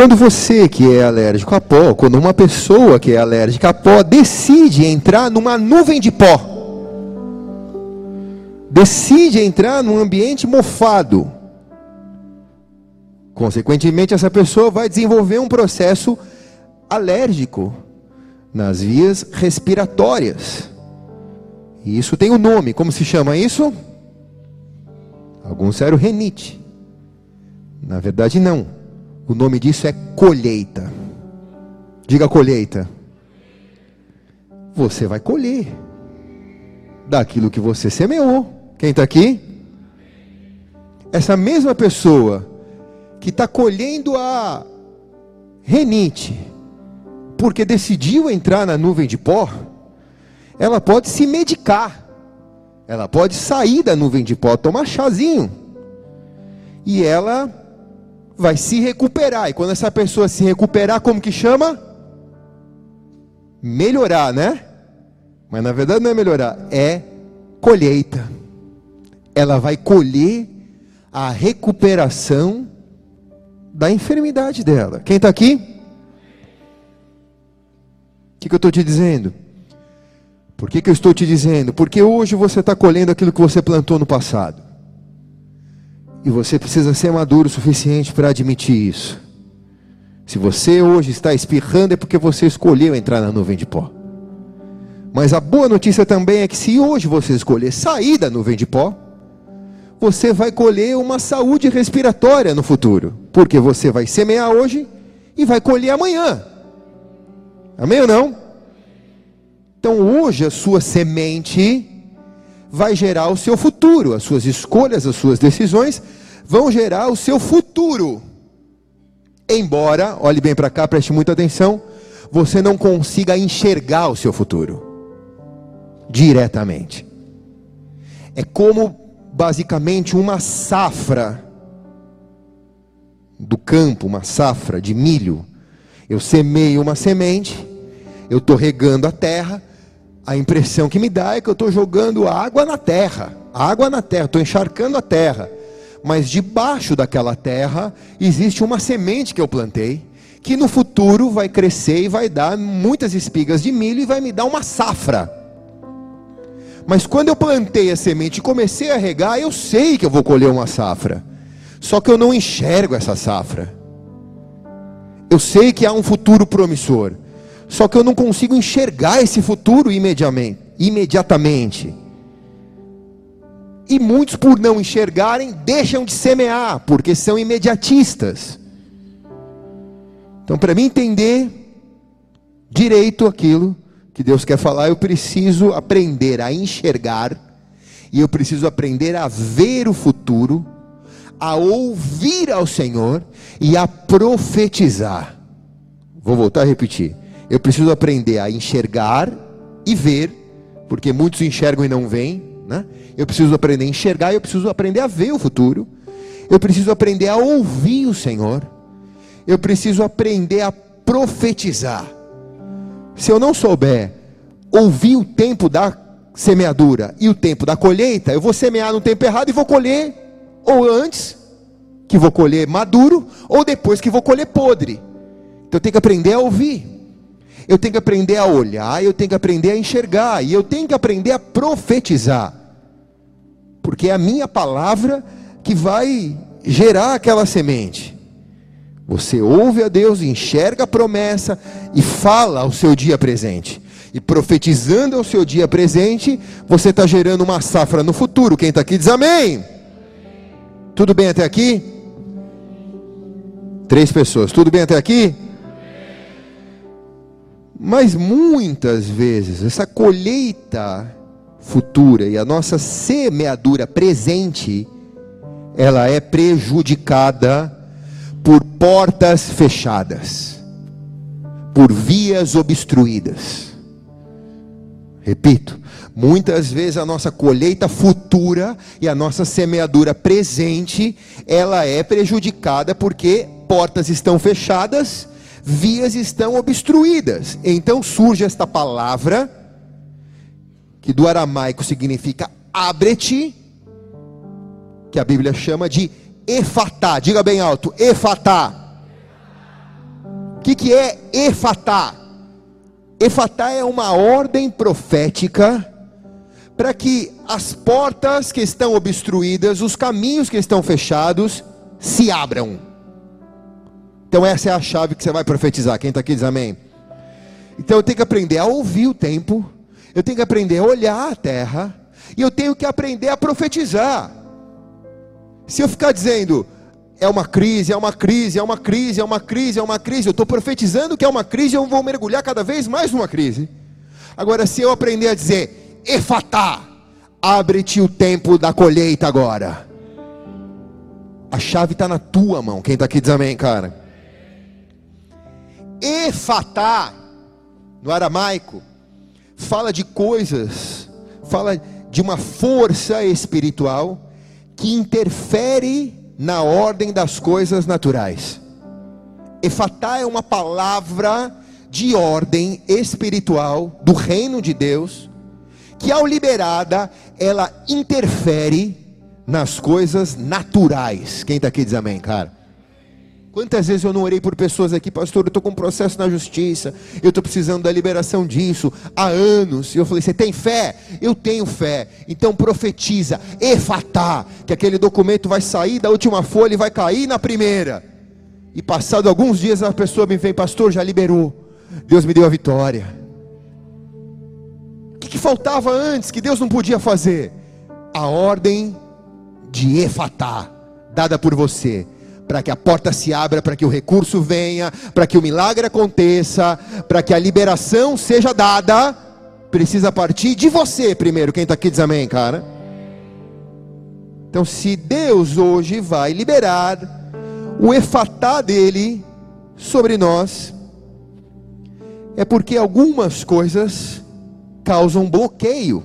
quando você que é alérgico a pó, quando uma pessoa que é alérgica a pó decide entrar numa nuvem de pó, decide entrar num ambiente mofado, consequentemente essa pessoa vai desenvolver um processo alérgico nas vias respiratórias. E isso tem um nome, como se chama isso? Alguns disseram renite. Na verdade, não. O nome disso é colheita. Diga colheita. Você vai colher daquilo que você semeou. Quem está aqui? Essa mesma pessoa que está colhendo a renite, porque decidiu entrar na nuvem de pó, ela pode se medicar. Ela pode sair da nuvem de pó, tomar chazinho. E ela vai se recuperar. E quando essa pessoa se recuperar, como que chama? Melhorar, né? Mas na verdade não é melhorar, é colheita. Ela vai colher a recuperação da enfermidade dela. Quem está aqui? O que, que eu estou te dizendo? Por que, que eu estou te dizendo? Porque hoje você está colhendo aquilo que você plantou no passado. E você precisa ser maduro o suficiente para admitir isso. Se você hoje está espirrando, é porque você escolheu entrar na nuvem de pó. Mas a boa notícia também é que se hoje você escolher sair da nuvem de pó, você vai colher uma saúde respiratória no futuro. Porque você vai semear hoje e vai colher amanhã. Amém ou não? Então hoje a sua semente vai gerar o seu futuro, as suas escolhas, as suas decisões vão gerar o seu futuro. Embora, olhe bem para cá, preste muita atenção, você não consiga enxergar o seu futuro diretamente. É como basicamente uma safra do campo, uma safra de milho. Eu semeio uma semente, eu estou regando a terra, a impressão que me dá é que eu estou jogando água na terra, água na terra, estou encharcando a terra. Mas debaixo daquela terra existe uma semente que eu plantei, que no futuro vai crescer e vai dar muitas espigas de milho e vai me dar uma safra. Mas quando eu plantei a semente e comecei a regar, eu sei que eu vou colher uma safra. Só que eu não enxergo essa safra. Eu sei que há um futuro promissor. Só que eu não consigo enxergar esse futuro imediatamente. E muitos, por não enxergarem, deixam de semear, porque são imediatistas. Então, para mim entender direito aquilo que Deus quer falar, eu preciso aprender a enxergar, e eu preciso aprender a ver o futuro, a ouvir ao Senhor e a profetizar. Vou voltar a repetir. Eu preciso aprender a enxergar e ver, porque muitos enxergam e não veem. Né? Eu preciso aprender a enxergar, eu preciso aprender a ver o futuro. Eu preciso aprender a ouvir o Senhor. Eu preciso aprender a profetizar. Se eu não souber ouvir o tempo da semeadura e o tempo da colheita, eu vou semear no tempo errado e vou colher ou antes que vou colher maduro ou depois que vou colher podre. Então eu tenho que aprender a ouvir eu tenho que aprender a olhar, eu tenho que aprender a enxergar, e eu tenho que aprender a profetizar, porque é a minha palavra que vai gerar aquela semente. Você ouve a Deus, enxerga a promessa e fala ao seu dia presente. E profetizando ao seu dia presente, você está gerando uma safra no futuro. Quem está aqui diz amém. Tudo bem até aqui? Três pessoas. Tudo bem até aqui? Mas muitas vezes essa colheita futura e a nossa semeadura presente, ela é prejudicada por portas fechadas, por vias obstruídas. Repito, muitas vezes a nossa colheita futura e a nossa semeadura presente, ela é prejudicada porque portas estão fechadas vias estão obstruídas. Então surge esta palavra, que do aramaico significa abre-te, que a Bíblia chama de efatá. Diga bem alto, efatá. O que, que é efatá? Efatá é uma ordem profética para que as portas que estão obstruídas, os caminhos que estão fechados, se abram. Então, essa é a chave que você vai profetizar. Quem está aqui diz amém. Então, eu tenho que aprender a ouvir o tempo, eu tenho que aprender a olhar a terra, e eu tenho que aprender a profetizar. Se eu ficar dizendo, é uma crise, é uma crise, é uma crise, é uma crise, é uma crise, eu estou profetizando que é uma crise, eu vou mergulhar cada vez mais numa crise. Agora, se eu aprender a dizer, efatá, abre-te o tempo da colheita agora. A chave está na tua mão. Quem está aqui diz amém, cara. Efatá, no aramaico, fala de coisas, fala de uma força espiritual que interfere na ordem das coisas naturais. Efatá é uma palavra de ordem espiritual do reino de Deus, que ao liberada, ela interfere nas coisas naturais. Quem está aqui diz amém, cara? Quantas vezes eu não orei por pessoas aqui, pastor? Eu estou com um processo na justiça, eu estou precisando da liberação disso há anos. E eu falei: Você tem fé? Eu tenho fé. Então profetiza, efatá, que aquele documento vai sair da última folha e vai cair na primeira. E passado alguns dias a pessoa me vem, pastor, já liberou. Deus me deu a vitória. O que, que faltava antes que Deus não podia fazer? A ordem de efatá, dada por você para que a porta se abra, para que o recurso venha, para que o milagre aconteça, para que a liberação seja dada, precisa partir de você primeiro. Quem está aqui diz amém, cara. Então, se Deus hoje vai liberar o efatá dele sobre nós, é porque algumas coisas causam bloqueio.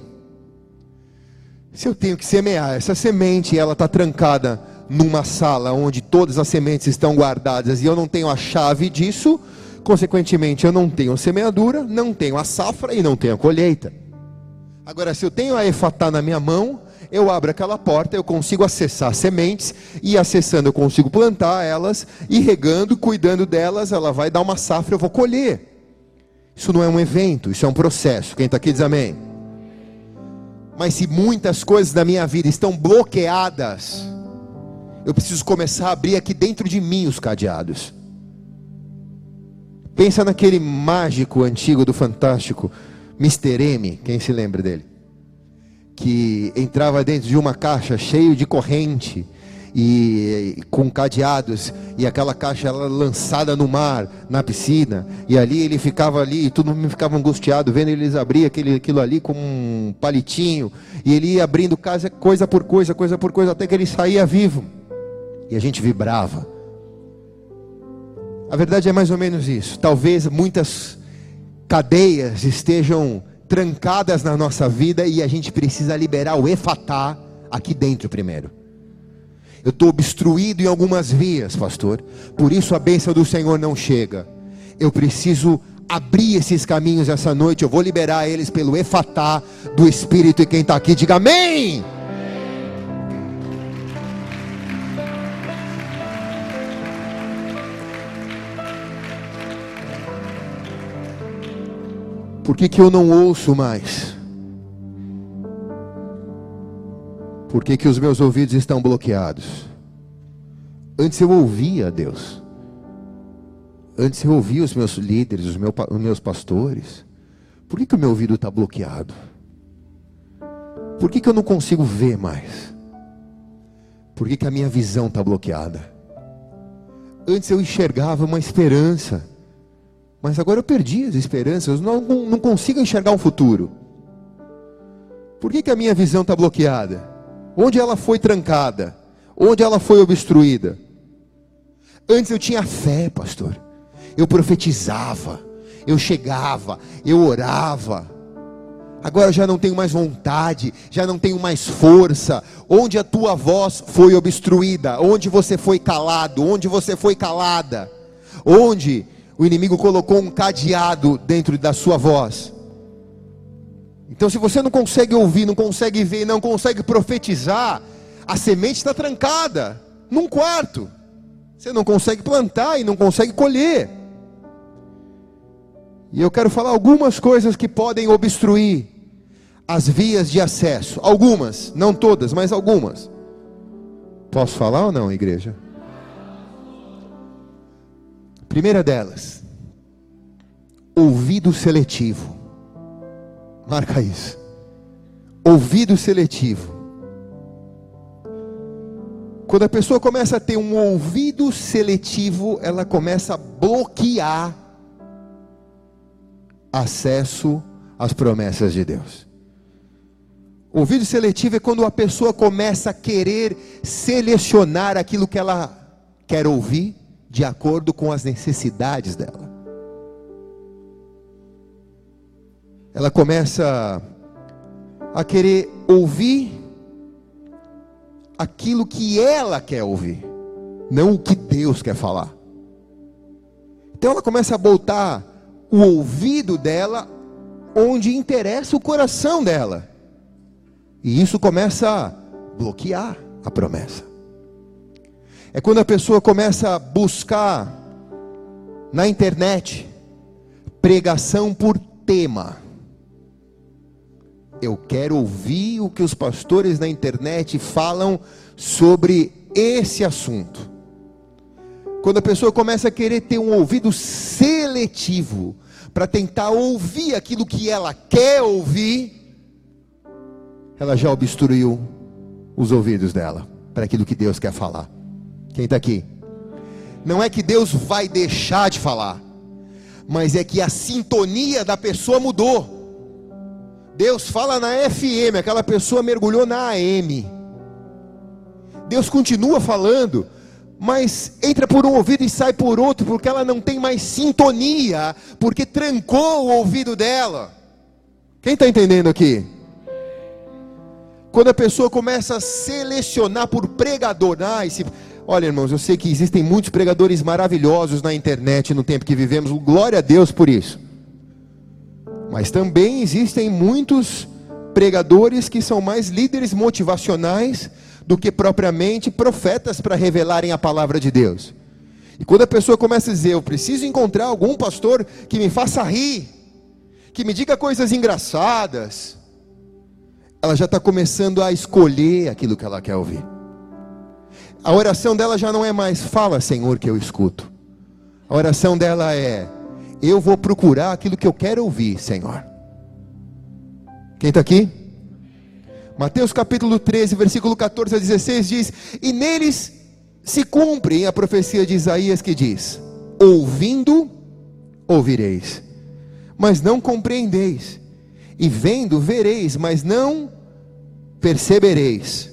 Se eu tenho que semear essa semente, ela está trancada numa sala onde todas as sementes estão guardadas e eu não tenho a chave disso, consequentemente eu não tenho semeadura, não tenho a safra e não tenho a colheita. Agora, se eu tenho a efatá na minha mão, eu abro aquela porta, eu consigo acessar sementes, e acessando eu consigo plantar elas, e regando, cuidando delas, ela vai dar uma safra, eu vou colher. Isso não é um evento, isso é um processo. Quem está aqui diz amém. Mas se muitas coisas da minha vida estão bloqueadas, eu preciso começar a abrir aqui dentro de mim os cadeados. Pensa naquele mágico antigo do Fantástico, Mr. M, quem se lembra dele? Que entrava dentro de uma caixa cheio de corrente e com cadeados e aquela caixa era lançada no mar, na piscina, e ali ele ficava ali, e todo mundo ficava angustiado vendo eles abrir aquele, aquilo ali com um palitinho, e ele ia abrindo casa, coisa por coisa, coisa por coisa, até que ele saía vivo e a gente vibrava. A verdade é mais ou menos isso. Talvez muitas cadeias estejam trancadas na nossa vida e a gente precisa liberar o efatá aqui dentro primeiro. Eu estou obstruído em algumas vias, pastor. Por isso a bênção do Senhor não chega. Eu preciso abrir esses caminhos essa noite. Eu vou liberar eles pelo efatá do Espírito. E quem está aqui, diga amém. Por que, que eu não ouço mais? Por que, que os meus ouvidos estão bloqueados? Antes eu ouvia Deus. Antes eu ouvia os meus líderes, os, os meus pastores. Por que, que o meu ouvido está bloqueado? Por que, que eu não consigo ver mais? Por que, que a minha visão está bloqueada? Antes eu enxergava uma esperança. Mas agora eu perdi as esperanças, não, não, consigo enxergar um futuro. Por que, que a minha visão está bloqueada? Onde ela foi trancada? Onde ela foi obstruída? Antes eu tinha fé, pastor. Eu profetizava, eu chegava, eu orava. Agora já não tenho mais vontade, já não tenho mais força. Onde a tua voz foi obstruída, onde você foi calado, onde você foi calada, onde o inimigo colocou um cadeado dentro da sua voz. Então, se você não consegue ouvir, não consegue ver, não consegue profetizar, a semente está trancada num quarto. Você não consegue plantar e não consegue colher. E eu quero falar algumas coisas que podem obstruir as vias de acesso. Algumas, não todas, mas algumas. Posso falar ou não, igreja? Primeira delas, ouvido seletivo. Marca isso. Ouvido seletivo. Quando a pessoa começa a ter um ouvido seletivo, ela começa a bloquear acesso às promessas de Deus. Ouvido seletivo é quando a pessoa começa a querer selecionar aquilo que ela quer ouvir de acordo com as necessidades dela. Ela começa a querer ouvir aquilo que ela quer ouvir, não o que Deus quer falar. Então ela começa a botar o ouvido dela onde interessa o coração dela. E isso começa a bloquear a promessa. É quando a pessoa começa a buscar na internet pregação por tema. Eu quero ouvir o que os pastores na internet falam sobre esse assunto. Quando a pessoa começa a querer ter um ouvido seletivo para tentar ouvir aquilo que ela quer ouvir, ela já obstruiu os ouvidos dela para aquilo que Deus quer falar. Quem está aqui? Não é que Deus vai deixar de falar, mas é que a sintonia da pessoa mudou. Deus fala na FM, aquela pessoa mergulhou na AM. Deus continua falando, mas entra por um ouvido e sai por outro, porque ela não tem mais sintonia, porque trancou o ouvido dela. Quem está entendendo aqui? Quando a pessoa começa a selecionar por pregador, ah, esse... olha irmãos, eu sei que existem muitos pregadores maravilhosos na internet no tempo que vivemos, glória a Deus por isso. Mas também existem muitos pregadores que são mais líderes motivacionais do que propriamente profetas para revelarem a palavra de Deus. E quando a pessoa começa a dizer, eu preciso encontrar algum pastor que me faça rir, que me diga coisas engraçadas, ela já está começando a escolher aquilo que ela quer ouvir. A oração dela já não é mais, fala Senhor que eu escuto. A oração dela é, eu vou procurar aquilo que eu quero ouvir, Senhor. Quem está aqui? Mateus capítulo 13, versículo 14 a 16 diz: E neles se cumpre a profecia de Isaías que diz: Ouvindo, ouvireis, mas não compreendeis, e vendo, vereis, mas não percebereis,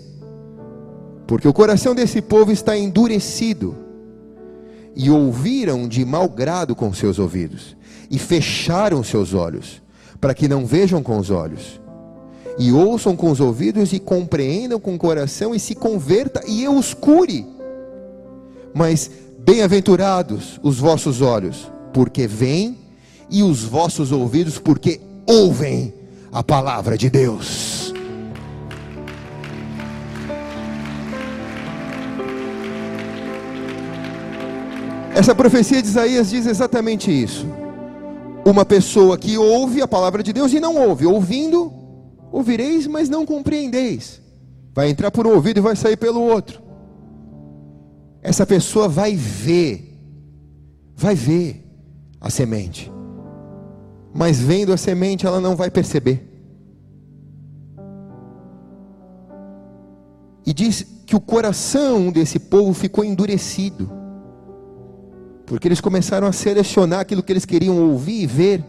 porque o coração desse povo está endurecido e ouviram de mau grado com seus ouvidos, e fecharam seus olhos, para que não vejam com os olhos, e ouçam com os ouvidos, e compreendam com o coração, e se converta, e eu os cure. Mas bem-aventurados os vossos olhos, porque veem, e os vossos ouvidos, porque ouvem a palavra de Deus. Essa profecia de Isaías diz exatamente isso. Uma pessoa que ouve a palavra de Deus e não ouve, ouvindo, ouvireis, mas não compreendeis. Vai entrar por um ouvido e vai sair pelo outro. Essa pessoa vai ver, vai ver a semente, mas vendo a semente ela não vai perceber. E diz que o coração desse povo ficou endurecido porque eles começaram a selecionar aquilo que eles queriam ouvir e ver.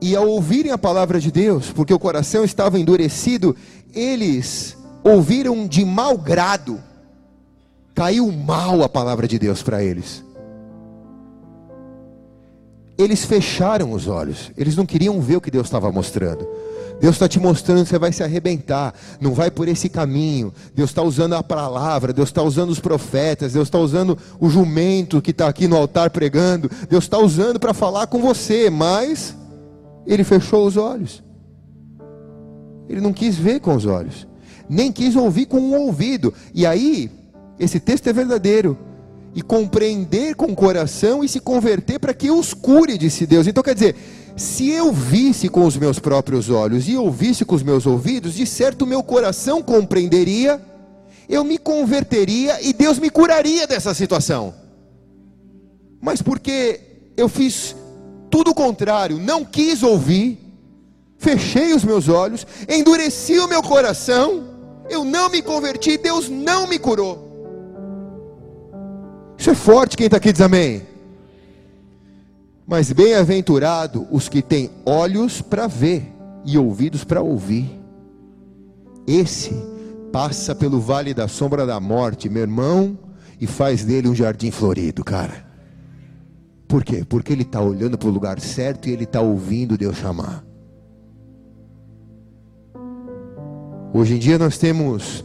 E ao ouvirem a palavra de Deus, porque o coração estava endurecido, eles ouviram de mau grado. Caiu mal a palavra de Deus para eles. Eles fecharam os olhos, eles não queriam ver o que Deus estava mostrando. Deus está te mostrando que você vai se arrebentar, não vai por esse caminho. Deus está usando a palavra, Deus está usando os profetas, Deus está usando o jumento que está aqui no altar pregando, Deus está usando para falar com você, mas ele fechou os olhos. Ele não quis ver com os olhos, nem quis ouvir com o ouvido. E aí, esse texto é verdadeiro. e compreender com o coração e se converter para que os cure, disse Deus. Então quer dizer, se eu visse com os meus próprios olhos e ouvisse com os meus ouvidos, de certo meu coração compreenderia, eu me converteria e Deus me curaria dessa situação. Mas porque eu fiz tudo o contrário, não quis ouvir, fechei os meus olhos, endureci o meu coração, eu não me converti, Deus não me curou. Isso é forte, quem está aqui diz amém. Mas bem-aventurado os que têm olhos para ver e ouvidos para ouvir. Esse passa pelo vale da sombra da morte, meu irmão, e faz dele um jardim florido, cara. Por quê? Porque ele está olhando para o lugar certo e ele está ouvindo Deus chamar. Hoje em dia nós temos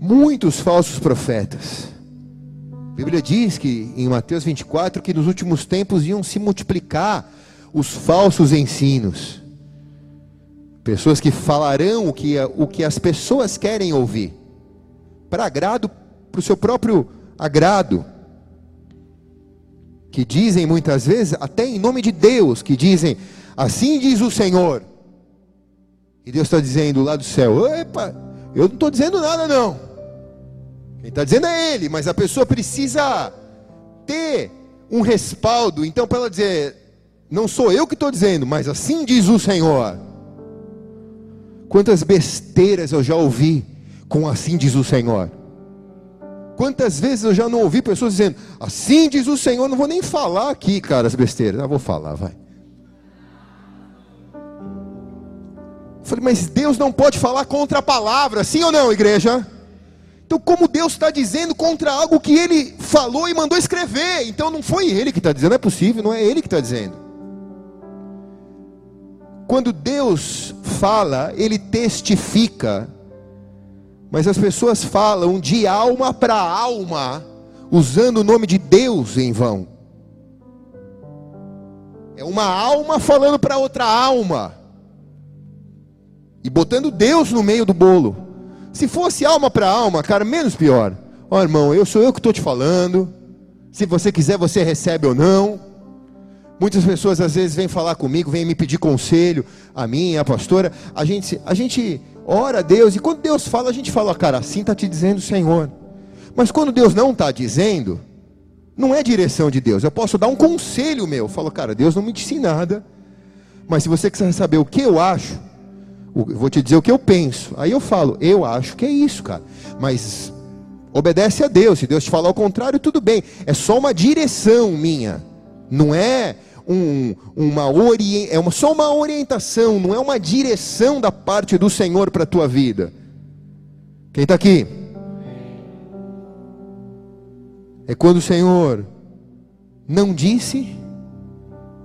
muitos falsos profetas. Bíblia diz que em Mateus 24 que nos últimos tempos iam se multiplicar os falsos ensinos. Pessoas que falarão o que, o que as pessoas querem ouvir, para agrado, para o seu próprio agrado que dizem muitas vezes, até em nome de Deus, que dizem, assim diz o Senhor. E Deus está dizendo lá do céu, epa, eu não estou dizendo nada não. Quem está dizendo é Ele, mas a pessoa precisa ter um respaldo. Então, para ela dizer, não sou eu que estou dizendo, mas assim diz o Senhor. Quantas besteiras eu já ouvi com assim diz o Senhor. Quantas vezes eu já não ouvi pessoas dizendo, assim diz o Senhor, não vou nem falar aqui, cara, as besteiras. Não, vou falar, vai. Falei, mas Deus não pode falar contra a palavra, sim ou não, igreja? Então, como Deus está dizendo contra algo que Ele falou e mandou escrever? Então, não foi Ele que está dizendo, não é possível, não é Ele que está dizendo. Quando Deus fala, Ele testifica mas as pessoas falam de alma para alma, usando o nome de Deus em vão. É uma alma falando para outra alma. E botando Deus no meio do bolo. Se fosse alma para alma, cara, menos pior. Ó oh, irmão, eu sou eu que estou te falando. Se você quiser, você recebe ou não. Muitas pessoas às vezes vêm falar comigo, vêm me pedir conselho, a mim, a pastora. A gente, a gente ora a Deus, e quando Deus fala, a gente fala, cara, assim está te dizendo o Senhor. Mas quando Deus não está dizendo, não é direção de Deus. Eu posso dar um conselho meu. Eu falo, cara, Deus não me disse nada. Mas se você quiser saber o que eu acho, vou te dizer o que eu penso. Aí eu falo, eu acho que é isso, cara. Mas obedece a Deus. Se Deus te falar o contrário, tudo bem. É só uma direção minha. Não é um, uma é uma, só uma orientação, não é uma direção da parte do Senhor para a tua vida. Quem está aqui? É quando o Senhor não disse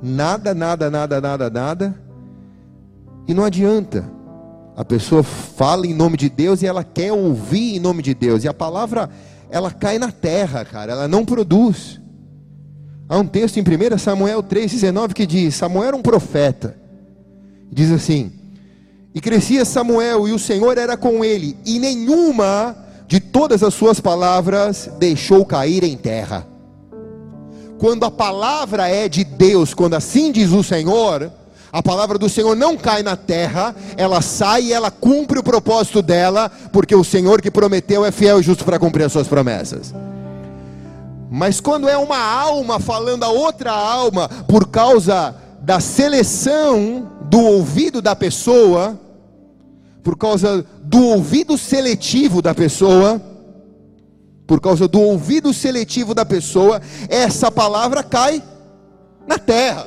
nada, nada, nada, nada, nada, e não adianta. A pessoa fala em nome de Deus e ela quer ouvir em nome de Deus, e a palavra ela cai na terra, cara, ela não produz. Há um texto em 1 Samuel 3,19 que diz: Samuel era um profeta. Diz assim: E crescia Samuel, e o Senhor era com ele, e nenhuma de todas as suas palavras deixou cair em terra. Quando a palavra é de Deus, quando assim diz o Senhor, a palavra do Senhor não cai na terra, ela sai e ela cumpre o propósito dela, porque o Senhor que prometeu é fiel e justo para cumprir as suas promessas. Mas quando é uma alma falando a outra alma por causa da seleção do ouvido da pessoa, por causa do ouvido seletivo da pessoa, por causa do ouvido seletivo da pessoa, essa palavra cai na terra,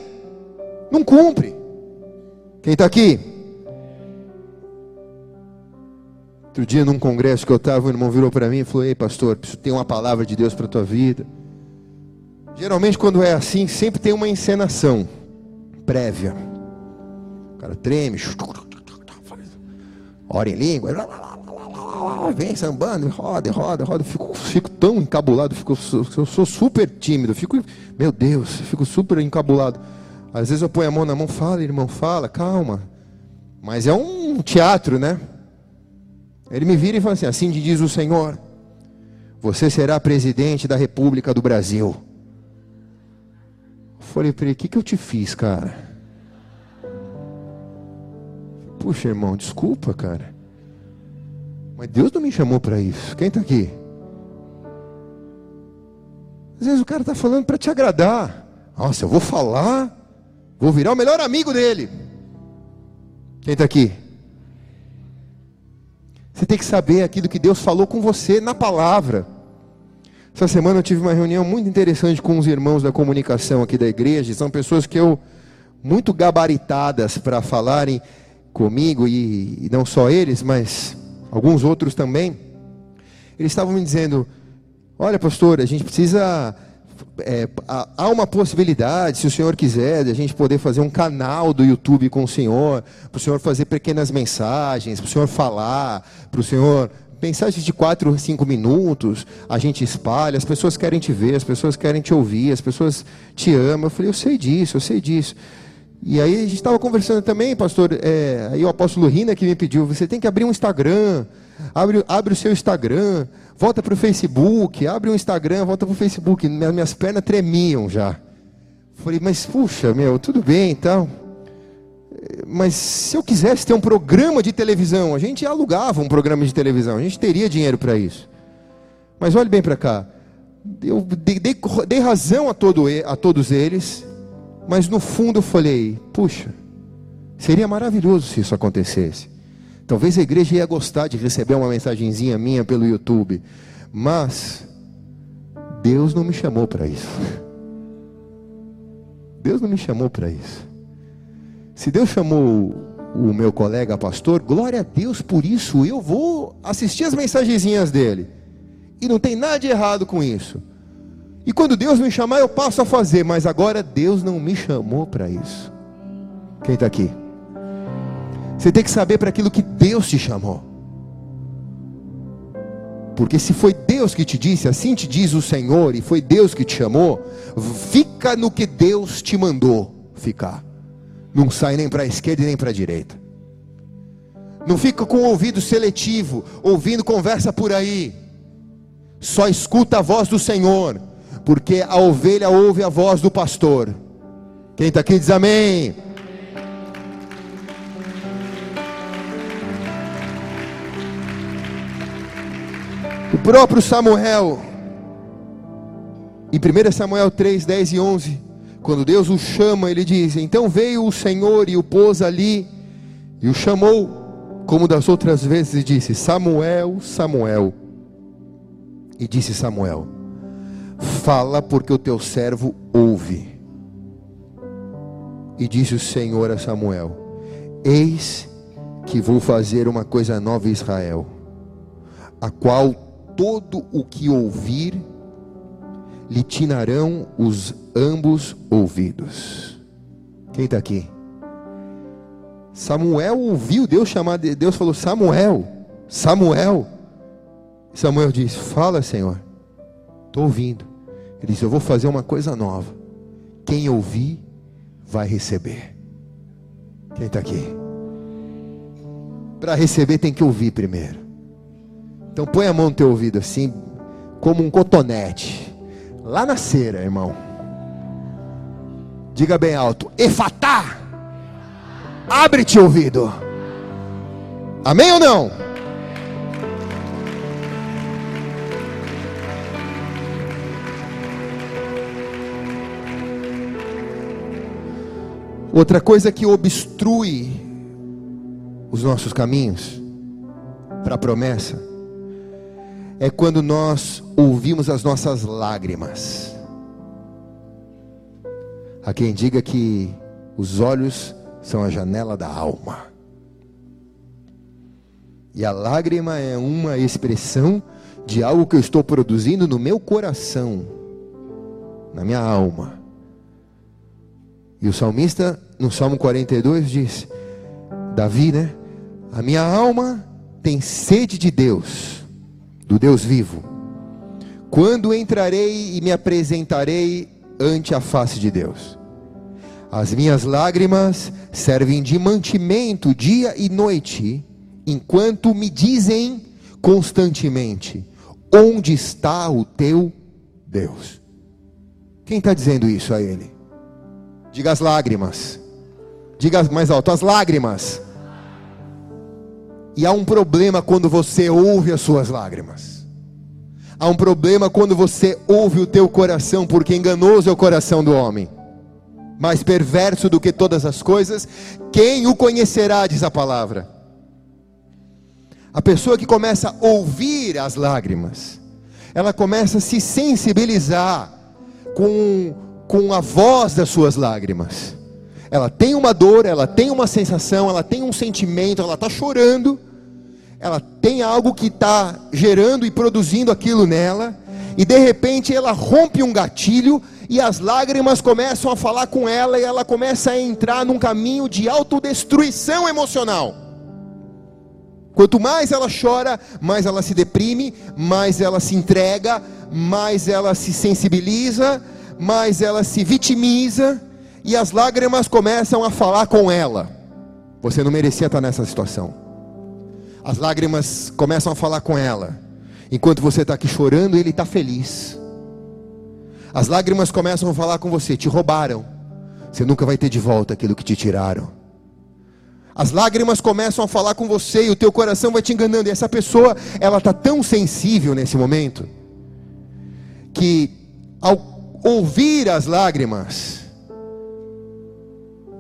não cumpre. Quem está aqui? Outro dia, num congresso que eu estava, o irmão virou para mim e falou: Ei, pastor, preciso ter uma palavra de Deus para a tua vida. Geralmente, quando é assim, sempre tem uma encenação prévia. O cara treme, ora em língua, vem sambando, roda, roda, roda. Fico, fico tão encabulado, fico, eu sou super tímido, fico, meu Deus, fico super encabulado. Às vezes eu ponho a mão na mão, fala, irmão, fala, calma. Mas é um teatro, né? Ele me vira e fala assim: assim diz o Senhor. Você será presidente da República do Brasil. Eu falei para ele: O que, que eu te fiz, cara? Puxa, irmão, desculpa, cara. Mas Deus não me chamou para isso. Quem está aqui? Às vezes o cara está falando para te agradar. Nossa, eu vou falar, vou virar o melhor amigo dele. Quem está aqui? Você tem que saber aquilo que Deus falou com você na palavra. Essa semana eu tive uma reunião muito interessante com os irmãos da comunicação aqui da igreja. São pessoas que eu muito gabaritadas para falarem comigo e, e não só eles, mas alguns outros também. Eles estavam me dizendo: Olha, pastor, a gente precisa é, há uma possibilidade, se o senhor quiser, de a gente poder fazer um canal do YouTube com o senhor, para o senhor fazer pequenas mensagens, para o senhor falar, para o senhor. Mensagens de 4, 5 minutos, a gente espalha, as pessoas querem te ver, as pessoas querem te ouvir, as pessoas te amam. Eu falei, eu sei disso, eu sei disso. E aí a gente estava conversando também, pastor, é, aí o apóstolo Rina que me pediu, você tem que abrir um Instagram, abre, abre o seu Instagram, volta para o Facebook, abre um Instagram, volta para o Facebook. Minhas, minhas pernas tremiam já. Falei, mas puxa, meu, tudo bem e então. tal. Mas se eu quisesse ter um programa de televisão, a gente alugava um programa de televisão, a gente teria dinheiro para isso. Mas olhe bem para cá. Eu dei, dei, dei razão a, todo, a todos eles, mas no fundo eu falei: puxa, seria maravilhoso se isso acontecesse. Talvez a igreja ia gostar de receber uma mensagenzinha minha pelo YouTube, mas Deus não me chamou para isso. Deus não me chamou para isso. Se Deus chamou o meu colega pastor, glória a Deus por isso. Eu vou assistir as mensagenzinhas dele. E não tem nada de errado com isso. E quando Deus me chamar, eu passo a fazer. Mas agora Deus não me chamou para isso. Quem está aqui? Você tem que saber para aquilo que Deus te chamou. Porque se foi Deus que te disse, assim te diz o Senhor, e foi Deus que te chamou, fica no que Deus te mandou ficar. Não sai nem para a esquerda nem para a direita. Não fica com o ouvido seletivo, ouvindo conversa por aí. Só escuta a voz do Senhor, porque a ovelha ouve a voz do pastor. Quem está aqui diz amém. O próprio Samuel, em 1 Samuel 3, 10 e 11, quando Deus o chama, ele diz: Então veio o Senhor e o pôs ali, e o chamou, como das outras vezes, e disse: Samuel, Samuel. E disse Samuel: Fala, porque o teu servo ouve. E disse o Senhor a Samuel: Eis que vou fazer uma coisa nova em Israel, a qual todo o que ouvir lhe tinarão os ambos ouvidos. Quem está aqui? Samuel ouviu Deus chamar, Deus falou: Samuel, Samuel. Samuel diz: Fala, Senhor, estou ouvindo. Ele diz: Eu vou fazer uma coisa nova. Quem ouvir, vai receber. Quem está aqui? Para receber, tem que ouvir primeiro. Então põe a mão no teu ouvido assim, como um cotonete. Lá na cera, irmão. Diga bem alto: Efatá. Abre-te ouvido. Amém ou não? Outra coisa que obstrui os nossos caminhos para a promessa é quando nós ouvimos as nossas lágrimas. Há quem diga que os olhos são a janela da alma. E a lágrima é uma expressão de algo que eu estou produzindo no meu coração, na minha alma. E o salmista, no Salmo 42, diz: Davi, né? A minha alma tem sede de Deus do Deus vivo. Quando entrarei e me apresentarei ante a face de Deus? As minhas lágrimas servem de mantimento dia e noite, enquanto me dizem constantemente: Onde está o teu Deus? Quem está dizendo isso a ele? Diga as lágrimas. Diga mais alto: as lágrimas. E há um problema quando você ouve as suas lágrimas. Há um problema quando você ouve o teu coração, porque enganoso é o coração do homem. Mais perverso do que todas as coisas, quem o conhecerá, diz a palavra. A pessoa que começa a ouvir as lágrimas, ela começa a se sensibilizar com, com a voz das suas lágrimas. Ela tem uma dor, ela tem uma sensação, ela tem um sentimento, ela está chorando, ela tem algo que está gerando e produzindo aquilo nela, e de repente ela rompe um gatilho e as lágrimas começam a falar com ela e ela começa a entrar num caminho de autodestruição emocional. Quanto mais ela chora, mais ela se deprime, mais ela se entrega, mais ela se sensibiliza, mais ela se vitimiza e as lágrimas começam a falar com ela. Você não merecia estar nessa situação. As lágrimas começam a falar com ela. Enquanto você está aqui chorando, ele está feliz. As lágrimas começam a falar com você: te roubaram. Você nunca vai ter de volta aquilo que te tiraram. As lágrimas começam a falar com você e o teu coração vai te enganando. E essa pessoa, ela está tão sensível nesse momento que ao ouvir as lágrimas,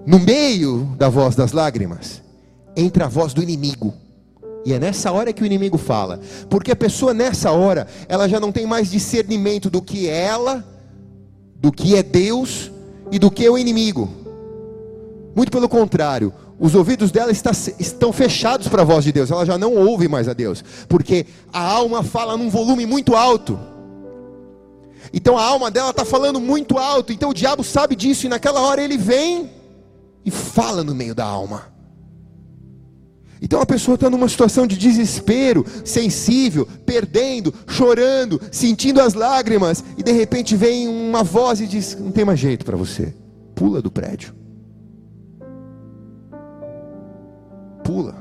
no meio da voz das lágrimas, entra a voz do inimigo. E é nessa hora que o inimigo fala. Porque a pessoa nessa hora, ela já não tem mais discernimento do que ela, do que é Deus e do que é o inimigo. Muito pelo contrário, os ouvidos dela está, estão fechados para a voz de Deus, ela já não ouve mais a Deus, porque a alma fala num volume muito alto. Então a alma dela está falando muito alto, então o diabo sabe disso, e naquela hora ele vem e fala no meio da alma. Então a pessoa está numa situação de desespero, sensível, perdendo, chorando, sentindo as lágrimas, e de repente vem uma voz e diz: Não tem mais jeito para você, pula do prédio. Pula.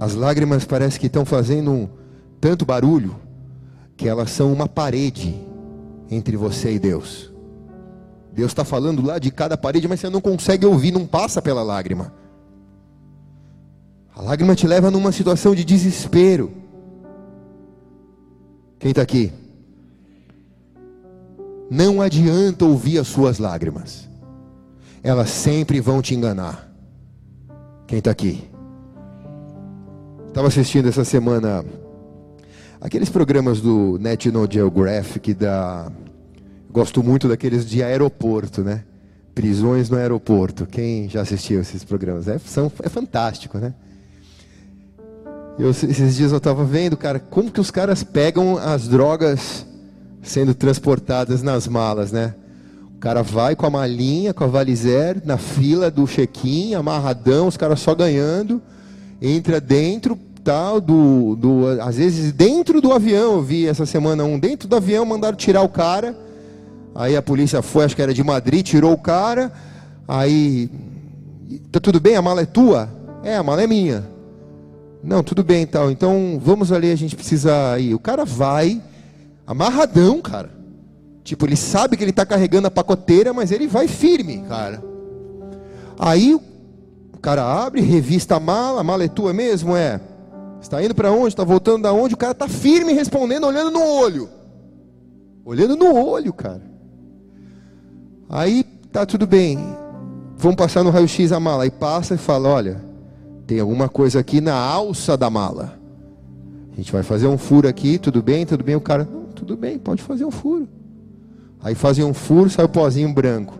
As lágrimas parece que estão fazendo um, tanto barulho que elas são uma parede entre você e Deus. Deus está falando lá de cada parede, mas você não consegue ouvir, não passa pela lágrima. A lágrima te leva numa situação de desespero. Quem está aqui? Não adianta ouvir as suas lágrimas, elas sempre vão te enganar. Quem está aqui? Estava assistindo essa semana aqueles programas do National Geographic da Gosto muito daqueles de aeroporto, né? Prisões no aeroporto. Quem já assistiu esses programas? É, são, é fantástico, né? Eu, esses dias eu estava vendo, cara, como que os caras pegam as drogas sendo transportadas nas malas, né? O cara vai com a malinha, com a valizer, na fila do check-in, amarradão, os caras só ganhando, entra dentro, tal, do, do, às vezes dentro do avião, eu vi essa semana um, dentro do avião mandaram tirar o cara, Aí a polícia foi, acho que era de Madrid, tirou o cara. Aí, tá tudo bem? A mala é tua? É, a mala é minha. Não, tudo bem, tal. Então, vamos ali, a gente precisa ir. O cara vai amarradão, cara. Tipo, ele sabe que ele está carregando a pacoteira, mas ele vai firme, cara. Aí o cara abre, revista a mala, a mala é tua mesmo, é. Está indo para onde? Está voltando da onde? O cara está firme respondendo, olhando no olho. Olhando no olho, cara. Aí tá tudo bem. Vamos passar no raio-x a mala. Aí passa e fala: olha, tem alguma coisa aqui na alça da mala. A gente vai fazer um furo aqui, tudo bem, tudo bem. O cara, não, tudo bem, pode fazer um furo. Aí fazem um furo, sai o pozinho branco.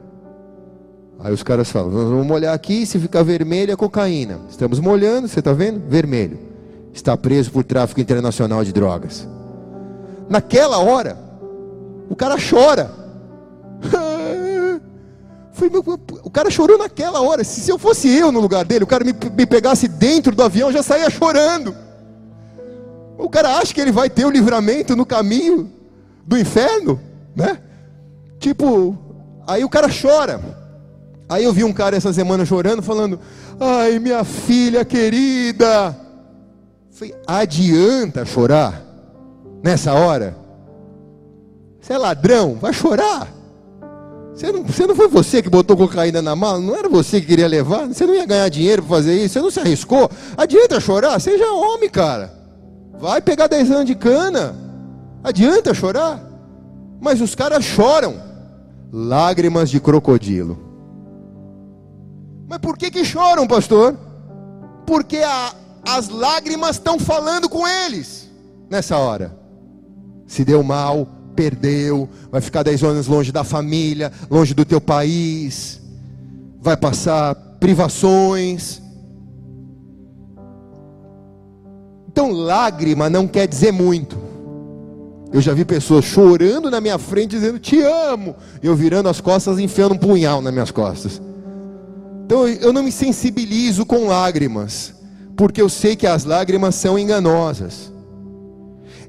Aí os caras falam: vamos molhar aqui, se ficar vermelho é cocaína. Estamos molhando, você está vendo? Vermelho. Está preso por tráfico internacional de drogas. Naquela hora, o cara chora. Foi, o cara chorou naquela hora. Se, se, eu fosse eu no lugar dele, o cara me, me pegasse dentro do avião, já saía chorando. O cara acha que ele vai ter o livramento no caminho do inferno, né? Tipo, aí o cara chora. Aí eu vi um cara essa semana chorando, falando: Ai, minha filha querida, Falei, adianta chorar nessa hora? Você é ladrão, vai chorar. Você não, você não foi você que botou cocaína na mala? Não era você que queria levar? Você não ia ganhar dinheiro para fazer isso? Você não se arriscou? Adianta chorar? Seja homem, cara. Vai pegar 10 anos de cana. Adianta chorar? Mas os caras choram. Lágrimas de crocodilo. Mas por que que choram, pastor? Porque a, as lágrimas estão falando com eles nessa hora. Se deu mal, perdeu, vai ficar 10 anos longe da família, longe do teu país, vai passar privações. Então, lágrima não quer dizer muito. Eu já vi pessoas chorando na minha frente, dizendo te amo, e eu virando as costas, enfiando um punhal nas minhas costas. Então, eu não me sensibilizo com lágrimas, porque eu sei que as lágrimas são enganosas.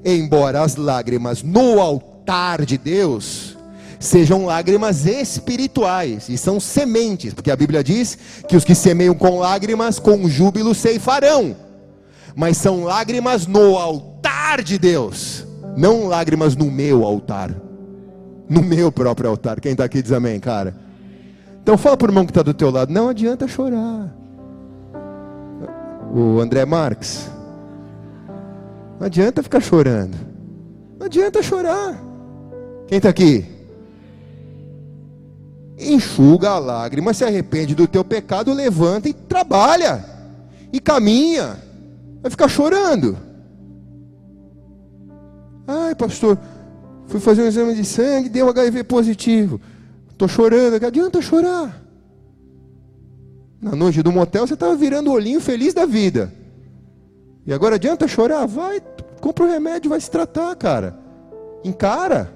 Embora as lágrimas no altar, altar de Deus sejam lágrimas espirituais e são sementes, porque a Bíblia diz que os que semeiam com lágrimas com júbilo ceifarão. Mas são lágrimas no altar de Deus, não lágrimas no meu altar. No meu próprio altar. Quem está aqui diz amém, cara. Então fala para o irmão que está do teu lado, não adianta chorar. O André Marques. Não adianta ficar chorando. Não adianta chorar. Quem está aqui? Enxuga a lágrima, se arrepende do teu pecado, levanta e trabalha. E caminha. Vai ficar chorando. Ai, pastor, fui fazer um exame de sangue, deu HIV positivo. Estou chorando, que adianta chorar? Na noite do motel você estava virando o olhinho feliz da vida. E agora adianta chorar? Vai, compra o remédio, vai se tratar, cara. Encara.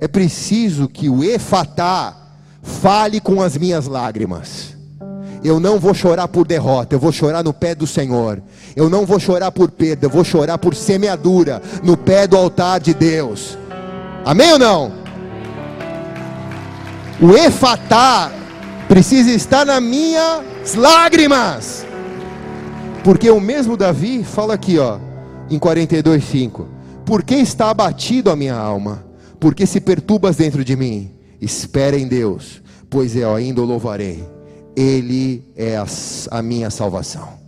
É preciso que o Efatá fale com as minhas lágrimas. Eu não vou chorar por derrota, eu vou chorar no pé do Senhor. Eu não vou chorar por perda, eu vou chorar por semeadura no pé do altar de Deus. Amém ou não? O Efatá precisa estar nas minhas lágrimas. Porque o mesmo Davi fala aqui, ó, em 42:5. Por que está abatido a minha alma? Porque se perturbas dentro de mim, espera em Deus, pois eu ainda o louvarei, Ele é a, a minha salvação.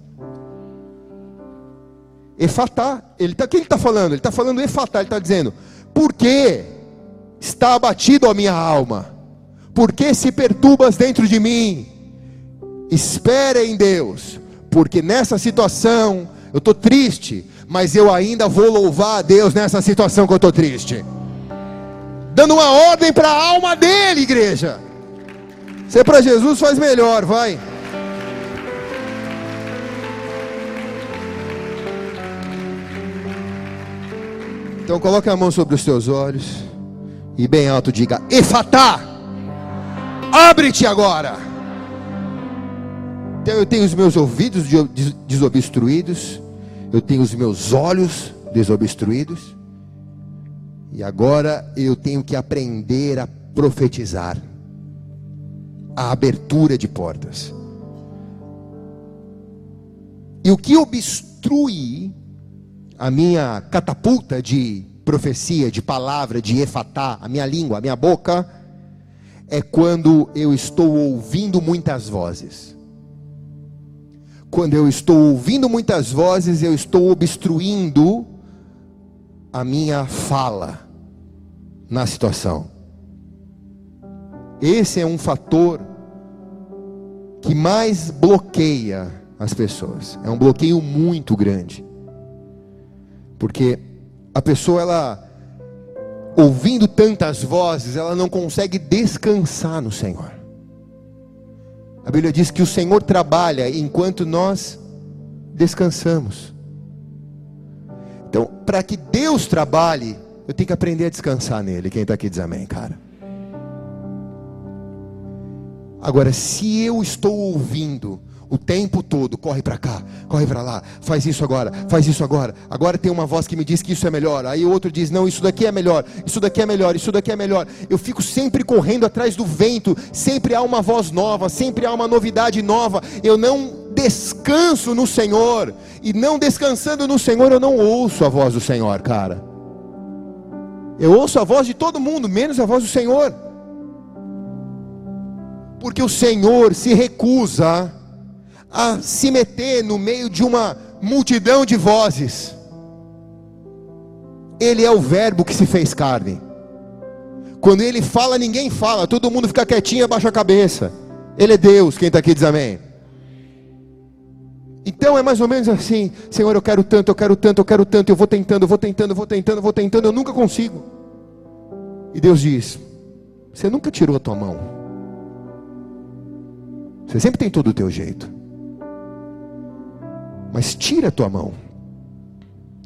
Efatá, ele tá, o que ele está falando? Ele está falando Efatá, ele está dizendo, porque está abatido a minha alma, porque se perturbas dentro de mim, espera em Deus, porque nessa situação eu estou triste, mas eu ainda vou louvar a Deus nessa situação que eu estou triste dando uma ordem para a alma dele, igreja. Ser para Jesus faz melhor, vai. Então coloque a mão sobre os teus olhos e bem alto diga: Efatá, abre-te agora. Então eu tenho os meus ouvidos desobstruídos, eu tenho os meus olhos desobstruídos. E agora eu tenho que aprender a profetizar a abertura de portas. E o que obstrui a minha catapulta de profecia, de palavra, de efatá, a minha língua, a minha boca, é quando eu estou ouvindo muitas vozes. Quando eu estou ouvindo muitas vozes, eu estou obstruindo a minha fala na situação. Esse é um fator que mais bloqueia as pessoas. É um bloqueio muito grande. Porque a pessoa ela ouvindo tantas vozes, ela não consegue descansar no Senhor. A Bíblia diz que o Senhor trabalha enquanto nós descansamos. Então, para que Deus trabalhe, eu tenho que aprender a descansar nele. Quem está aqui diz amém, cara. Agora, se eu estou ouvindo o tempo todo, corre para cá, corre para lá, faz isso agora, faz isso agora. Agora tem uma voz que me diz que isso é melhor. Aí outro diz: "Não, isso daqui é melhor. Isso daqui é melhor, isso daqui é melhor". Eu fico sempre correndo atrás do vento, sempre há uma voz nova, sempre há uma novidade nova. Eu não descanso no Senhor. E não descansando no Senhor, eu não ouço a voz do Senhor, cara. Eu ouço a voz de todo mundo, menos a voz do Senhor. Porque o Senhor se recusa a se meter no meio de uma multidão de vozes. Ele é o Verbo que se fez carne. Quando ele fala, ninguém fala, todo mundo fica quietinho, abaixa a cabeça. Ele é Deus, quem está aqui diz amém. Então é mais ou menos assim: Senhor, eu quero tanto, eu quero tanto, eu quero tanto, eu vou tentando, eu vou tentando, eu vou tentando, eu vou tentando, eu nunca consigo. E Deus diz: Você nunca tirou a tua mão. Você sempre tem todo o teu jeito. Mas tira a tua mão.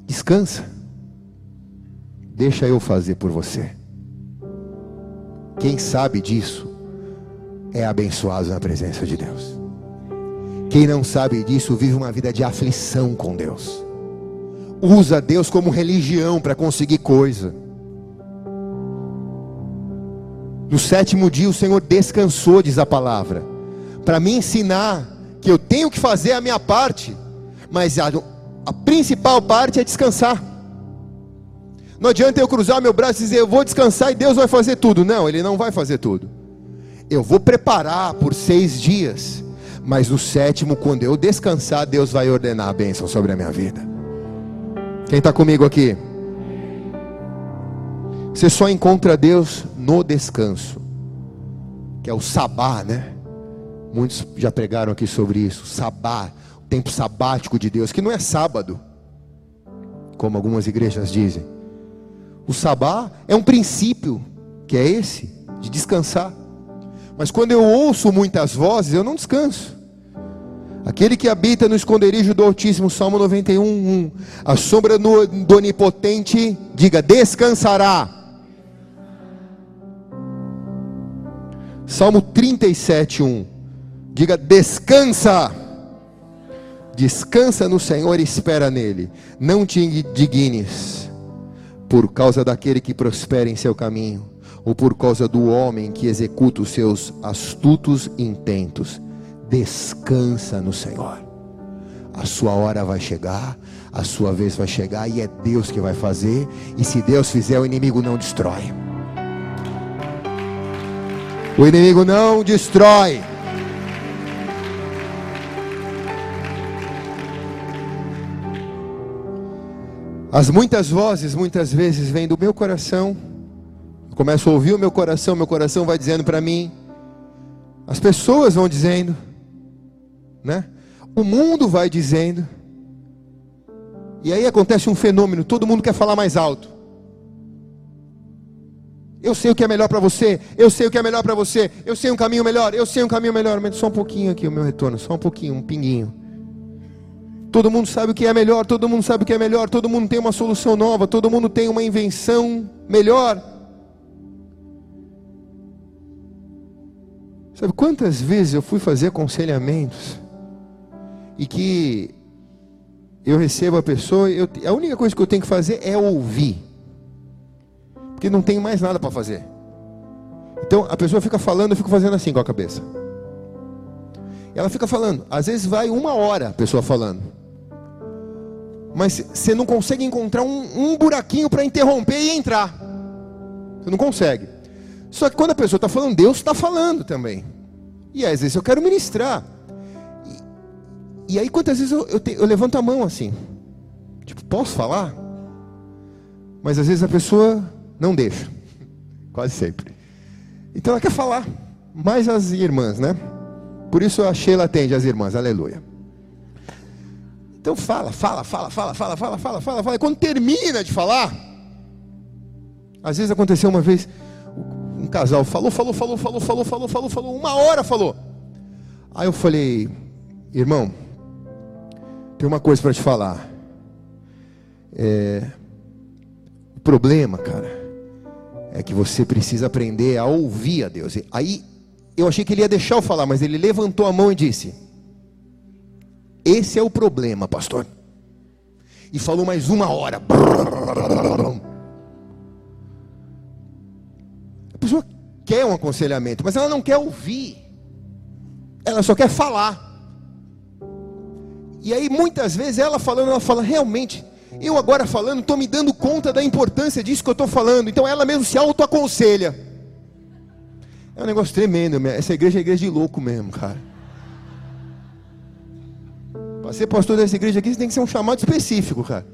Descansa. Deixa eu fazer por você. Quem sabe disso é abençoado na presença de Deus. Quem não sabe disso vive uma vida de aflição com Deus. Usa Deus como religião para conseguir coisa. No sétimo dia o Senhor descansou, diz a palavra, para me ensinar que eu tenho que fazer a minha parte, mas a, a principal parte é descansar. Não adianta eu cruzar meu braço e dizer, eu vou descansar e Deus vai fazer tudo. Não, Ele não vai fazer tudo. Eu vou preparar por seis dias, mas no sétimo, quando eu descansar, Deus vai ordenar a bênção sobre a minha vida. Quem está comigo aqui? Você só encontra Deus no descanso, que é o sabá, né? Muitos já pregaram aqui sobre isso. Sabá, o tempo sabático de Deus, que não é sábado, como algumas igrejas dizem. O sabá é um princípio, que é esse, de descansar. Mas quando eu ouço muitas vozes, eu não descanso. Aquele que habita no esconderijo do Altíssimo, Salmo 91, 1. A sombra do Onipotente, diga, descansará. Salmo 37, 1. Diga, descansa. Descansa no Senhor e espera nele. Não te indignes por causa daquele que prospera em seu caminho, ou por causa do homem que executa os seus astutos intentos. Descansa no Senhor. A sua hora vai chegar, a sua vez vai chegar e é Deus que vai fazer. E se Deus fizer, o inimigo não destrói. O inimigo não destrói. As muitas vozes, muitas vezes, vêm do meu coração. Começo a ouvir o meu coração, meu coração vai dizendo para mim. As pessoas vão dizendo, né? O mundo vai dizendo. E aí acontece um fenômeno, todo mundo quer falar mais alto. Eu sei o que é melhor para você, eu sei o que é melhor para você, eu sei um caminho melhor, eu sei um caminho melhor, mas só um pouquinho aqui o meu retorno, só um pouquinho, um pinguinho. Todo mundo sabe o que é melhor, todo mundo sabe o que é melhor, todo mundo tem uma solução nova, todo mundo tem uma invenção melhor. Sabe quantas vezes eu fui fazer aconselhamentos e que eu recebo a pessoa, eu, a única coisa que eu tenho que fazer é ouvir, porque não tenho mais nada para fazer. Então a pessoa fica falando, eu fico fazendo assim com a cabeça. Ela fica falando, às vezes vai uma hora a pessoa falando mas você não consegue encontrar um, um buraquinho para interromper e entrar. Você não consegue. Só que quando a pessoa está falando, Deus está falando também. E às vezes eu quero ministrar. E, e aí quantas vezes eu, eu, te, eu levanto a mão assim, tipo, posso falar? Mas às vezes a pessoa não deixa, quase sempre. Então ela quer falar, mais as irmãs, né? Por isso a Sheila atende as irmãs, aleluia. Então fala, fala, fala, fala, fala, fala, fala, fala, fala. E quando termina de falar, às vezes aconteceu uma vez, um casal falou, falou, falou, falou, falou, falou, falou, falou, uma hora falou. Aí eu falei, irmão, tem uma coisa para te falar. É, o problema, cara, é que você precisa aprender a ouvir a Deus. Aí eu achei que ele ia deixar eu falar, mas ele levantou a mão e disse: esse é o problema, pastor. E falou mais uma hora. A quer um aconselhamento, mas ela não quer ouvir. Ela só quer falar. E aí muitas vezes ela falando, ela fala, realmente, eu agora falando, estou me dando conta da importância disso que eu estou falando. Então ela mesmo se autoaconselha. É um negócio tremendo, essa igreja é igreja de louco mesmo, cara. Para ser pastor dessa igreja aqui, você tem que ser um chamado específico, cara.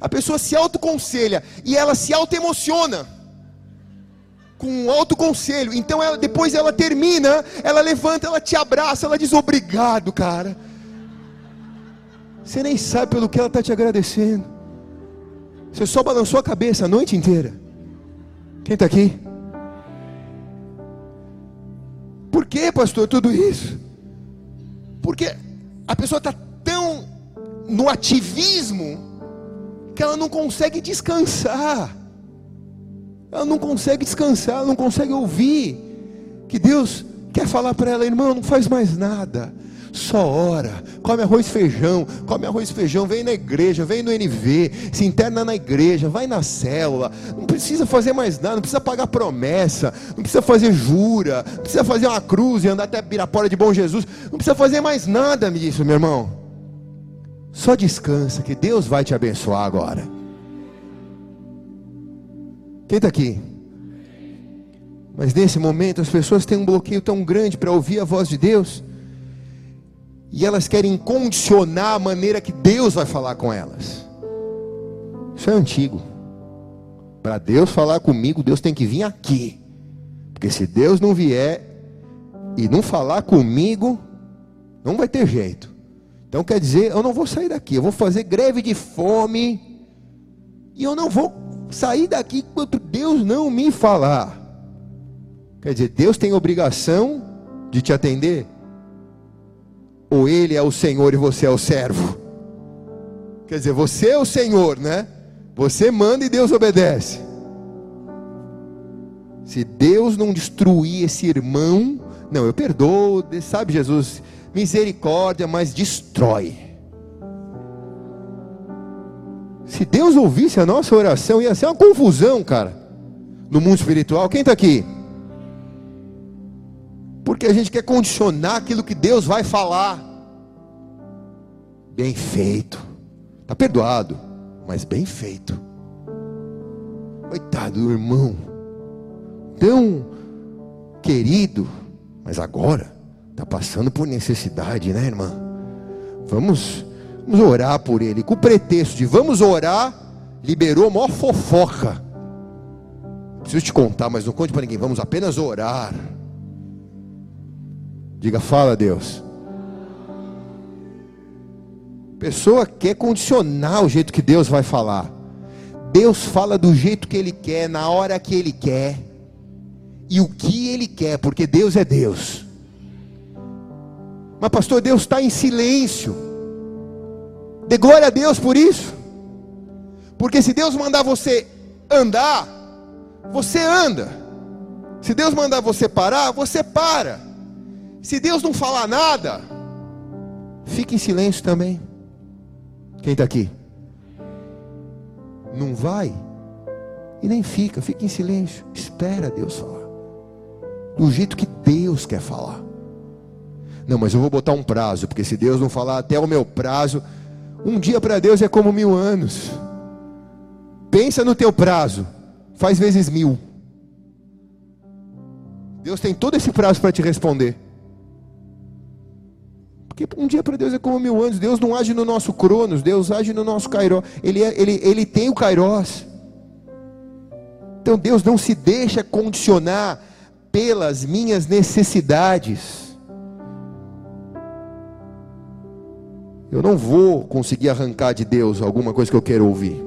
A pessoa se autoconselha e ela se autoemociona com um autoconselho. Então ela, depois ela termina, ela levanta, ela te abraça, ela diz obrigado, cara. Você nem sabe pelo que ela está te agradecendo. Você só balançou a cabeça a noite inteira. Quem está aqui? Por que, pastor, tudo isso? Porque a pessoa está tão no ativismo que ela não consegue descansar. Ela não consegue descansar, ela não consegue ouvir que Deus quer falar para ela, irmão, não faz mais nada. Só ora, come arroz e feijão, come arroz e feijão, vem na igreja, vem no NV, se interna na igreja, vai na célula, não precisa fazer mais nada, não precisa pagar promessa, não precisa fazer jura, não precisa fazer uma cruz e andar até Pirapora de Bom Jesus, não precisa fazer mais nada, me disse meu irmão. Só descansa, que Deus vai te abençoar agora. Quem está aqui? Mas nesse momento as pessoas têm um bloqueio tão grande para ouvir a voz de Deus e elas querem condicionar a maneira que Deus vai falar com elas. Isso é antigo. Para Deus falar comigo, Deus tem que vir aqui. Porque se Deus não vier e não falar comigo, não vai ter jeito. Então quer dizer, eu não vou sair daqui, eu vou fazer greve de fome e eu não vou sair daqui enquanto Deus não me falar. Quer dizer, Deus tem obrigação de te atender? Ou ele é o Senhor e você é o servo? Quer dizer, você é o Senhor, né? Você manda e Deus obedece. Se Deus não destruir esse irmão, não, eu perdoo, sabe Jesus, misericórdia, mas destrói. Se Deus ouvisse a nossa oração, ia ser uma confusão, cara, no mundo espiritual. Quem está aqui? Porque a gente quer condicionar aquilo que Deus vai falar. Bem feito. Está perdoado, mas bem feito. Coitado do irmão. Tão querido, mas agora está passando por necessidade, né, irmã? Vamos, vamos orar por ele. Com o pretexto de vamos orar, liberou a maior fofoca. Preciso te contar, mas não conte para ninguém. Vamos apenas orar. Diga, fala Deus. Pessoa quer condicionar o jeito que Deus vai falar. Deus fala do jeito que Ele quer, na hora que Ele quer, e o que Ele quer, porque Deus é Deus. Mas, pastor, Deus está em silêncio. Dê glória a Deus por isso. Porque se Deus mandar você andar, você anda. Se Deus mandar você parar, você para. Se Deus não falar nada, fique em silêncio também. Quem está aqui? Não vai e nem fica, fica em silêncio. Espera Deus falar. Do jeito que Deus quer falar. Não, mas eu vou botar um prazo, porque se Deus não falar até o meu prazo, um dia para Deus é como mil anos. Pensa no teu prazo, faz vezes mil. Deus tem todo esse prazo para te responder. Porque um dia para Deus é como mil anos. Deus não age no nosso cronos, Deus age no nosso kairós. Ele, é, ele, ele tem o kairós. Então Deus não se deixa condicionar pelas minhas necessidades. Eu não vou conseguir arrancar de Deus alguma coisa que eu quero ouvir.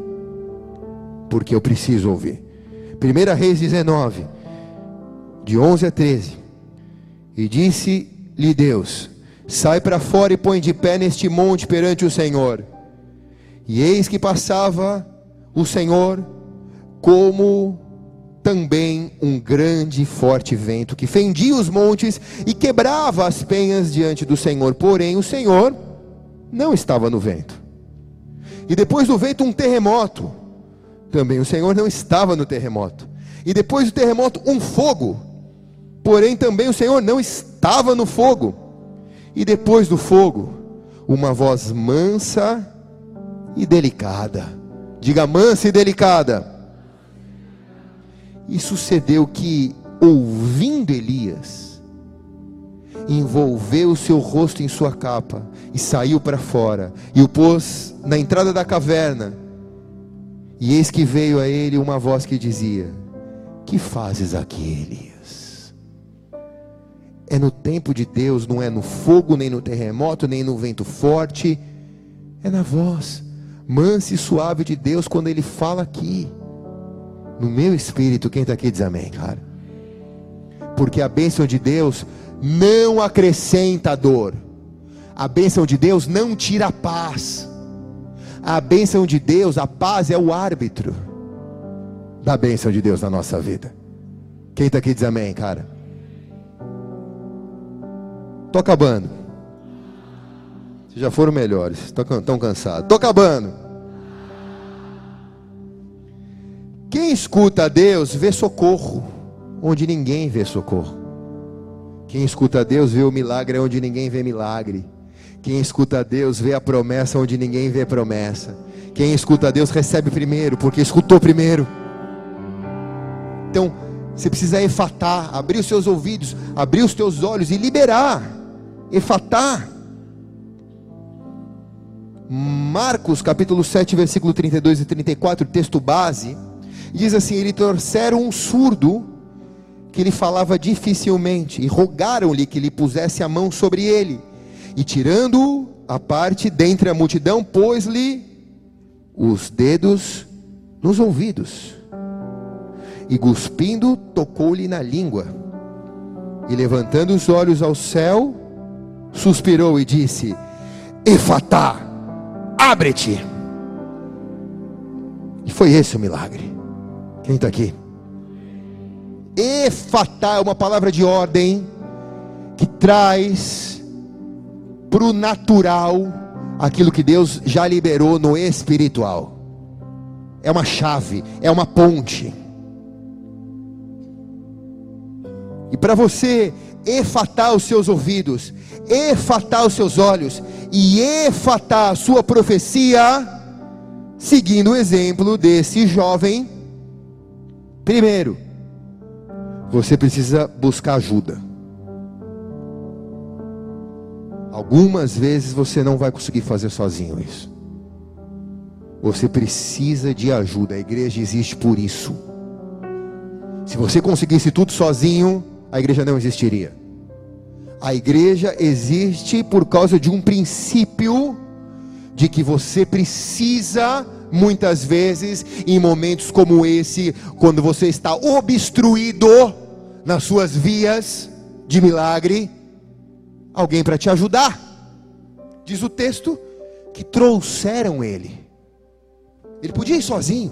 Porque eu preciso ouvir. 1 Reis 19, de 11 a 13. E disse-lhe Deus: Sai para fora e põe de pé neste monte perante o Senhor. E eis que passava o Senhor como também um grande e forte vento que fendia os montes e quebrava as penhas diante do Senhor. Porém, o Senhor não estava no vento. E depois do vento, um terremoto. Também o Senhor não estava no terremoto. E depois do terremoto, um fogo. Porém, também o Senhor não estava no fogo. E depois do fogo, uma voz mansa e delicada. Diga mansa e delicada. E sucedeu que, ouvindo Elias, envolveu o seu rosto em sua capa e saiu para fora e o pôs na entrada da caverna. E eis que veio a ele uma voz que dizia: Que fazes aqui, Elias? É no tempo de Deus, não é no fogo, nem no terremoto, nem no vento forte, é na voz mansa e suave de Deus quando Ele fala aqui. No meu espírito, quem está aqui diz amém, cara. Porque a bênção de Deus não acrescenta dor. A bênção de Deus não tira a paz. A bênção de Deus, a paz é o árbitro da bênção de Deus na nossa vida. Quem está aqui diz amém, cara. Estou acabando. Vocês já foram melhores. Estão cansados. Estou acabando. Quem escuta a Deus vê socorro onde ninguém vê socorro. Quem escuta Deus vê o milagre onde ninguém vê milagre. Quem escuta Deus vê a promessa onde ninguém vê promessa. Quem escuta Deus recebe primeiro, porque escutou primeiro. Então, você precisa efatar, abrir os seus ouvidos, abrir os teus olhos e liberar. Efatar. Marcos capítulo 7, versículo 32 e 34, texto base diz assim: Ele trouxeram um surdo que ele falava dificilmente e rogaram-lhe que lhe pusesse a mão sobre ele. E tirando-o a parte dentre a multidão, pôs-lhe os dedos nos ouvidos. E cuspindo, tocou-lhe na língua. E levantando os olhos ao céu, suspirou e disse: Efatá, abre-te. E foi esse o milagre. Quem está aqui? Efatá é uma palavra de ordem que traz para o natural aquilo que Deus já liberou no espiritual. É uma chave, é uma ponte. E para você efatar os seus ouvidos, efatar os seus olhos e efatar a sua profecia, seguindo o exemplo desse jovem Primeiro, você precisa buscar ajuda. Algumas vezes você não vai conseguir fazer sozinho isso. Você precisa de ajuda. A igreja existe por isso. Se você conseguisse tudo sozinho, a igreja não existiria. A igreja existe por causa de um princípio de que você precisa muitas vezes em momentos como esse, quando você está obstruído nas suas vias de milagre, alguém para te ajudar. Diz o texto que trouxeram ele. Ele podia ir sozinho,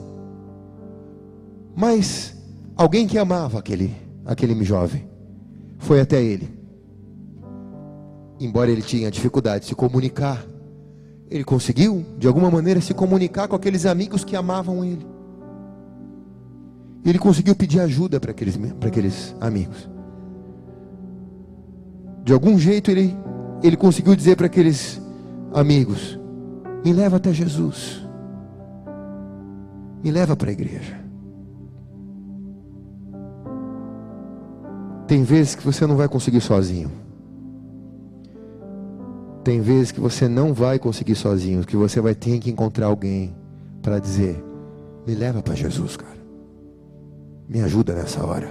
mas alguém que amava aquele, aquele jovem foi até ele. Embora ele tinha dificuldade de se comunicar, ele conseguiu, de alguma maneira, se comunicar com aqueles amigos que amavam ele. Ele conseguiu pedir ajuda para aqueles, aqueles amigos. De algum jeito, ele, ele conseguiu dizer para aqueles amigos: Me leva até Jesus. Me leva para a igreja. Tem vezes que você não vai conseguir sozinho. Tem vezes que você não vai conseguir sozinho, que você vai ter que encontrar alguém para dizer: me leva para Jesus, cara. Me ajuda nessa hora.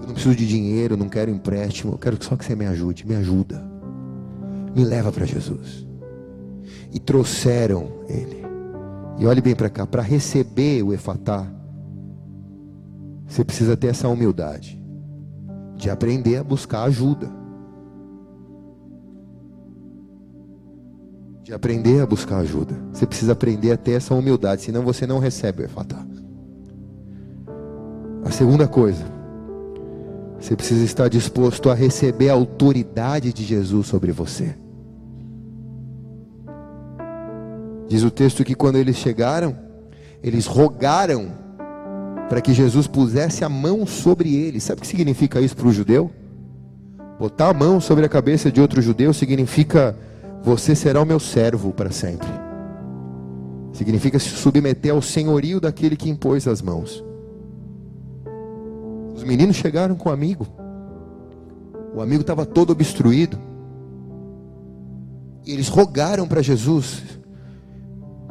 Eu não preciso de dinheiro, não quero empréstimo, eu quero só que você me ajude, me ajuda. Me leva para Jesus. E trouxeram ele. E olhe bem para cá, para receber o efatá, você precisa ter essa humildade de aprender a buscar ajuda. de aprender a buscar ajuda. Você precisa aprender a ter essa humildade, senão você não recebe o Efatá. Segunda coisa, você precisa estar disposto a receber a autoridade de Jesus sobre você. Diz o texto que quando eles chegaram, eles rogaram para que Jesus pusesse a mão sobre eles. Sabe o que significa isso para o judeu? Botar a mão sobre a cabeça de outro judeu significa você será o meu servo para sempre. Significa se submeter ao senhorio daquele que impôs as mãos. Os meninos chegaram com o amigo. O amigo estava todo obstruído. E eles rogaram para Jesus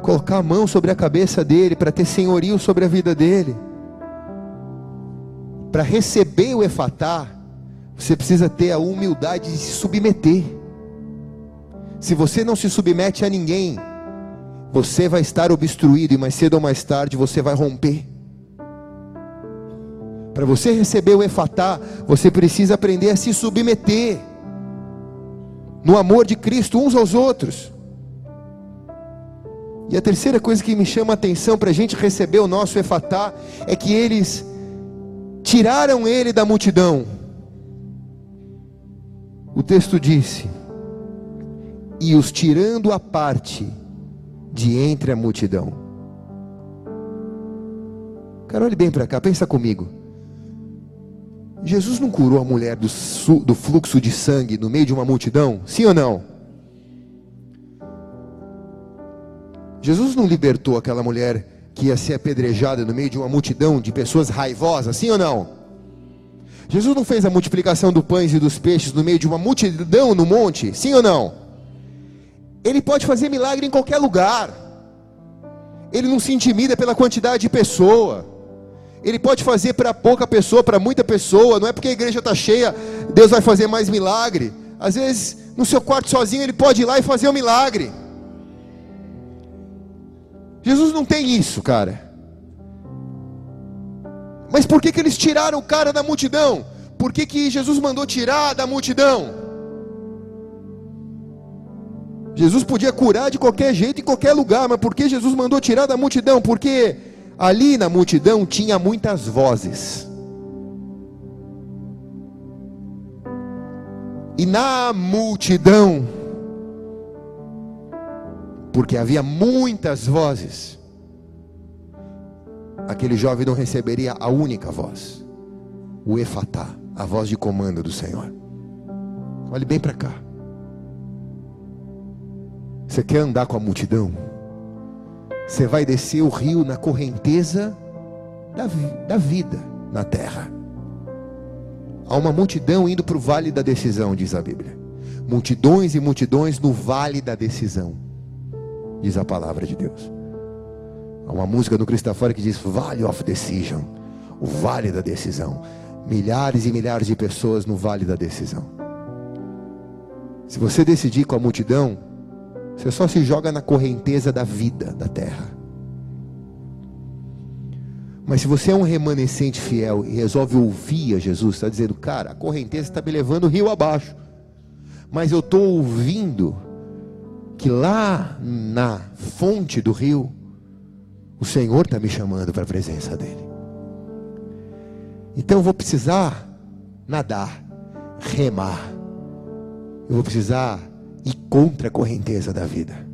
colocar a mão sobre a cabeça dele para ter senhorio sobre a vida dele. Para receber o efatá, você precisa ter a humildade de se submeter. Se você não se submete a ninguém, você vai estar obstruído e mais cedo ou mais tarde você vai romper. Para você receber o efatá, você precisa aprender a se submeter no amor de Cristo uns aos outros. E a terceira coisa que me chama a atenção para a gente receber o nosso efatá é que eles tiraram ele da multidão. O texto disse: e os tirando à parte de entre a multidão. Cara, olhe bem para cá, pensa comigo. Jesus não curou a mulher do, do fluxo de sangue no meio de uma multidão? Sim ou não? Jesus não libertou aquela mulher que ia ser apedrejada no meio de uma multidão de pessoas raivosas? Sim ou não? Jesus não fez a multiplicação dos pães e dos peixes no meio de uma multidão no monte? Sim ou não? Ele pode fazer milagre em qualquer lugar. Ele não se intimida pela quantidade de pessoa. Ele pode fazer para pouca pessoa, para muita pessoa. Não é porque a igreja está cheia, Deus vai fazer mais milagre. Às vezes, no seu quarto sozinho, ele pode ir lá e fazer um milagre. Jesus não tem isso, cara. Mas por que, que eles tiraram o cara da multidão? Por que, que Jesus mandou tirar da multidão? Jesus podia curar de qualquer jeito, em qualquer lugar, mas por que Jesus mandou tirar da multidão? Porque ali na multidão tinha muitas vozes. E na multidão, porque havia muitas vozes, aquele jovem não receberia a única voz, o efatá, a voz de comando do Senhor. Olhe bem para cá. Você quer andar com a multidão? Você vai descer o rio na correnteza da, da vida na terra. Há uma multidão indo para o vale da decisão, diz a Bíblia. Multidões e multidões no vale da decisão, diz a palavra de Deus. Há uma música do Cristo fora que diz Valley of Decision, o vale da decisão. Milhares e milhares de pessoas no vale da decisão. Se você decidir com a multidão, você só se joga na correnteza da vida da terra. Mas se você é um remanescente fiel e resolve ouvir a Jesus, está dizendo, cara, a correnteza está me levando rio abaixo. Mas eu estou ouvindo que lá na fonte do rio, o Senhor está me chamando para a presença dEle. Então eu vou precisar nadar, remar. Eu vou precisar ir contra a correnteza da vida.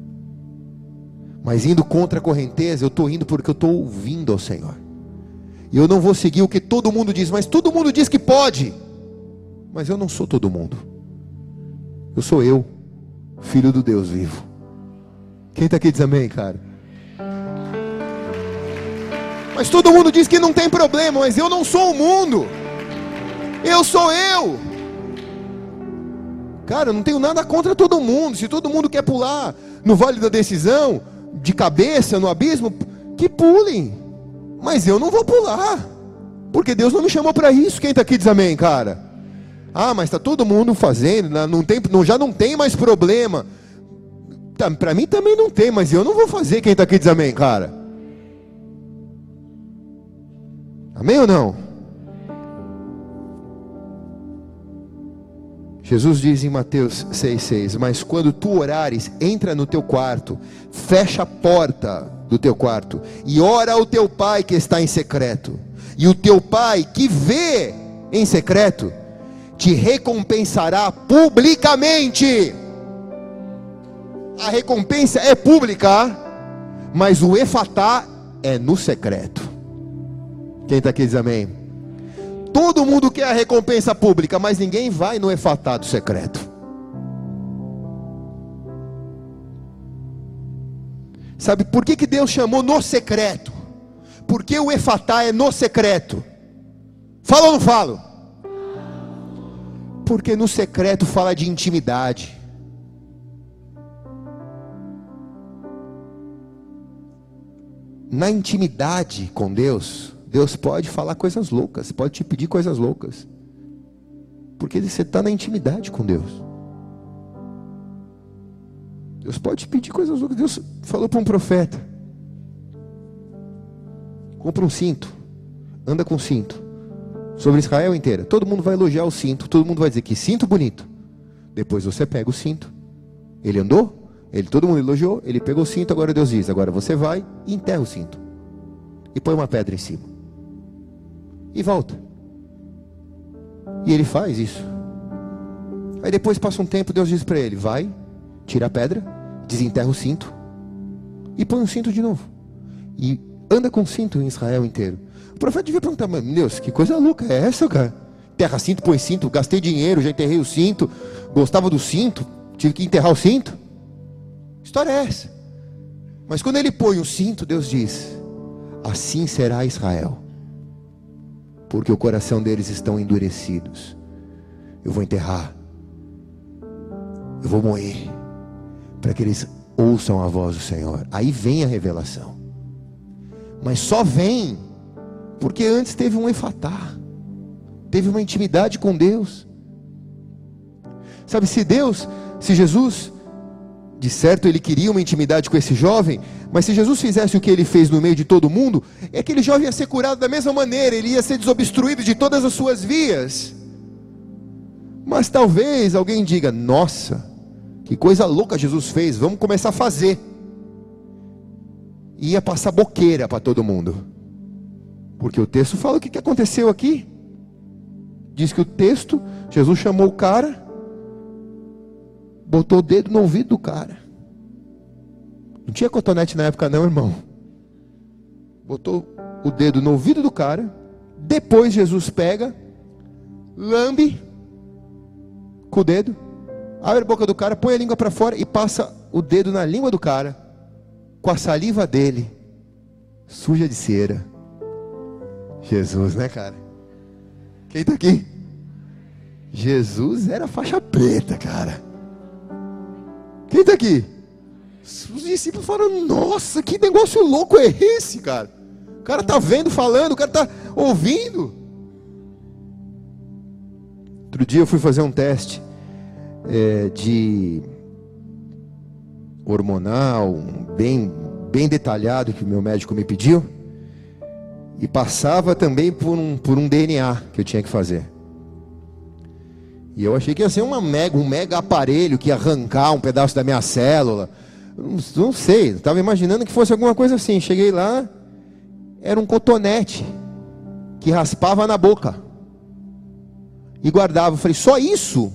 Mas indo contra a correnteza, eu estou indo porque eu estou ouvindo ao Senhor. E eu não vou seguir o que todo mundo diz, mas todo mundo diz que pode. Mas eu não sou todo mundo. Eu sou eu, filho do Deus vivo. Quem está aqui diz amém, cara? Mas todo mundo diz que não tem problema, mas eu não sou o mundo. Eu sou eu. Cara, eu não tenho nada contra todo mundo. Se todo mundo quer pular no vale da decisão, de cabeça no abismo, que pulem. Mas eu não vou pular. Porque Deus não me chamou para isso. Quem está aqui diz amém, cara? Ah, mas está todo mundo fazendo, não tem, não, já não tem mais problema. Tá, para mim também não tem, mas eu não vou fazer. Quem está aqui diz amém, cara? Amém ou não? Jesus diz em Mateus 6,6: Mas quando tu orares, entra no teu quarto, fecha a porta do teu quarto e ora ao teu pai que está em secreto. E o teu pai que vê em secreto te recompensará publicamente. A recompensa é pública, mas o efatá é no secreto. Quem está aqui diz amém? Todo mundo quer a recompensa pública, mas ninguém vai no efatado secreto. Sabe por que, que Deus chamou no secreto? Porque o efatá é no secreto. Fala ou não falo? Porque no secreto fala de intimidade. Na intimidade com Deus, Deus pode falar coisas loucas, pode te pedir coisas loucas. Porque você está na intimidade com Deus. Deus pode te pedir coisas loucas. Deus falou para um profeta: compra um cinto, anda com cinto sobre Israel inteira. Todo mundo vai elogiar o cinto, todo mundo vai dizer que cinto bonito. Depois você pega o cinto. Ele andou, ele todo mundo elogiou, ele pegou o cinto, agora Deus diz: agora você vai e enterra o cinto. E põe uma pedra em cima. E volta. E ele faz isso. Aí depois passa um tempo, Deus diz para ele: vai, tira a pedra, desenterra o cinto e põe o cinto de novo. E anda com o cinto em Israel inteiro. O profeta devia perguntar, mas Deus, que coisa louca é essa, cara? Terra cinto, põe cinto, gastei dinheiro, já enterrei o cinto, gostava do cinto, tive que enterrar o cinto. História é essa? Mas quando ele põe o cinto, Deus diz: Assim será Israel, porque o coração deles estão endurecidos. Eu vou enterrar, eu vou morrer, para que eles ouçam a voz do Senhor. Aí vem a revelação, mas só vem porque antes teve um efatá, teve uma intimidade com Deus. Sabe, se Deus, se Jesus, de certo ele queria uma intimidade com esse jovem, mas se Jesus fizesse o que ele fez no meio de todo mundo, aquele jovem ia ser curado da mesma maneira, ele ia ser desobstruído de todas as suas vias. Mas talvez alguém diga: Nossa, que coisa louca Jesus fez, vamos começar a fazer. E ia passar boqueira para todo mundo. Porque o texto fala o que aconteceu aqui. Diz que o texto, Jesus chamou o cara, botou o dedo no ouvido do cara. Não tinha cotonete na época, não, irmão. Botou o dedo no ouvido do cara. Depois Jesus pega, lambe com o dedo, abre a boca do cara, põe a língua para fora e passa o dedo na língua do cara, com a saliva dele, suja de cera. Jesus, né, cara? Quem está aqui? Jesus era faixa preta, cara. Quem está aqui? Os discípulos falaram: Nossa, que negócio louco é esse, cara? O cara está vendo, falando, o cara está ouvindo. Outro dia eu fui fazer um teste é, de hormonal, bem, bem detalhado que o meu médico me pediu. E passava também por um, por um DNA que eu tinha que fazer. E eu achei que ia ser uma mega, um mega aparelho que ia arrancar um pedaço da minha célula. Não, não sei, estava imaginando que fosse alguma coisa assim. Cheguei lá, era um cotonete que raspava na boca e guardava. Eu falei, só isso?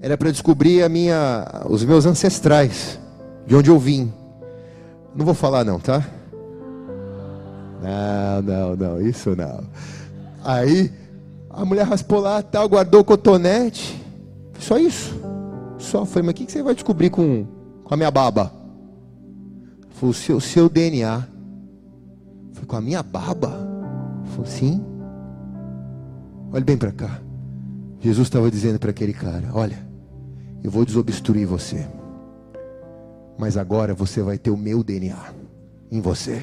Era para descobrir a minha, os meus ancestrais, de onde eu vim. Não vou falar não, tá? Não, não, não, isso não. Aí a mulher raspou lá, tal, guardou o cotonete. Só isso. Só. Falei, mas o que você vai descobrir com, com a minha baba? Falei, o seu, o seu DNA. Falei, com a minha baba? Falei, sim. Olhe bem para cá. Jesus estava dizendo para aquele cara: Olha, eu vou desobstruir você. Mas agora você vai ter o meu DNA em você.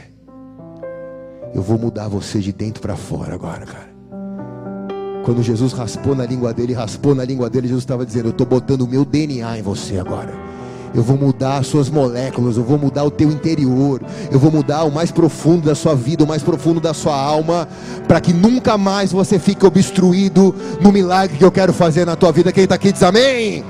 Eu vou mudar você de dentro para fora agora, cara. Quando Jesus raspou na língua dele, raspou na língua dele, Jesus estava dizendo: Eu estou botando o meu DNA em você agora. Eu vou mudar as suas moléculas, eu vou mudar o teu interior, eu vou mudar o mais profundo da sua vida, o mais profundo da sua alma, para que nunca mais você fique obstruído no milagre que eu quero fazer na tua vida. Quem está aqui diz amém.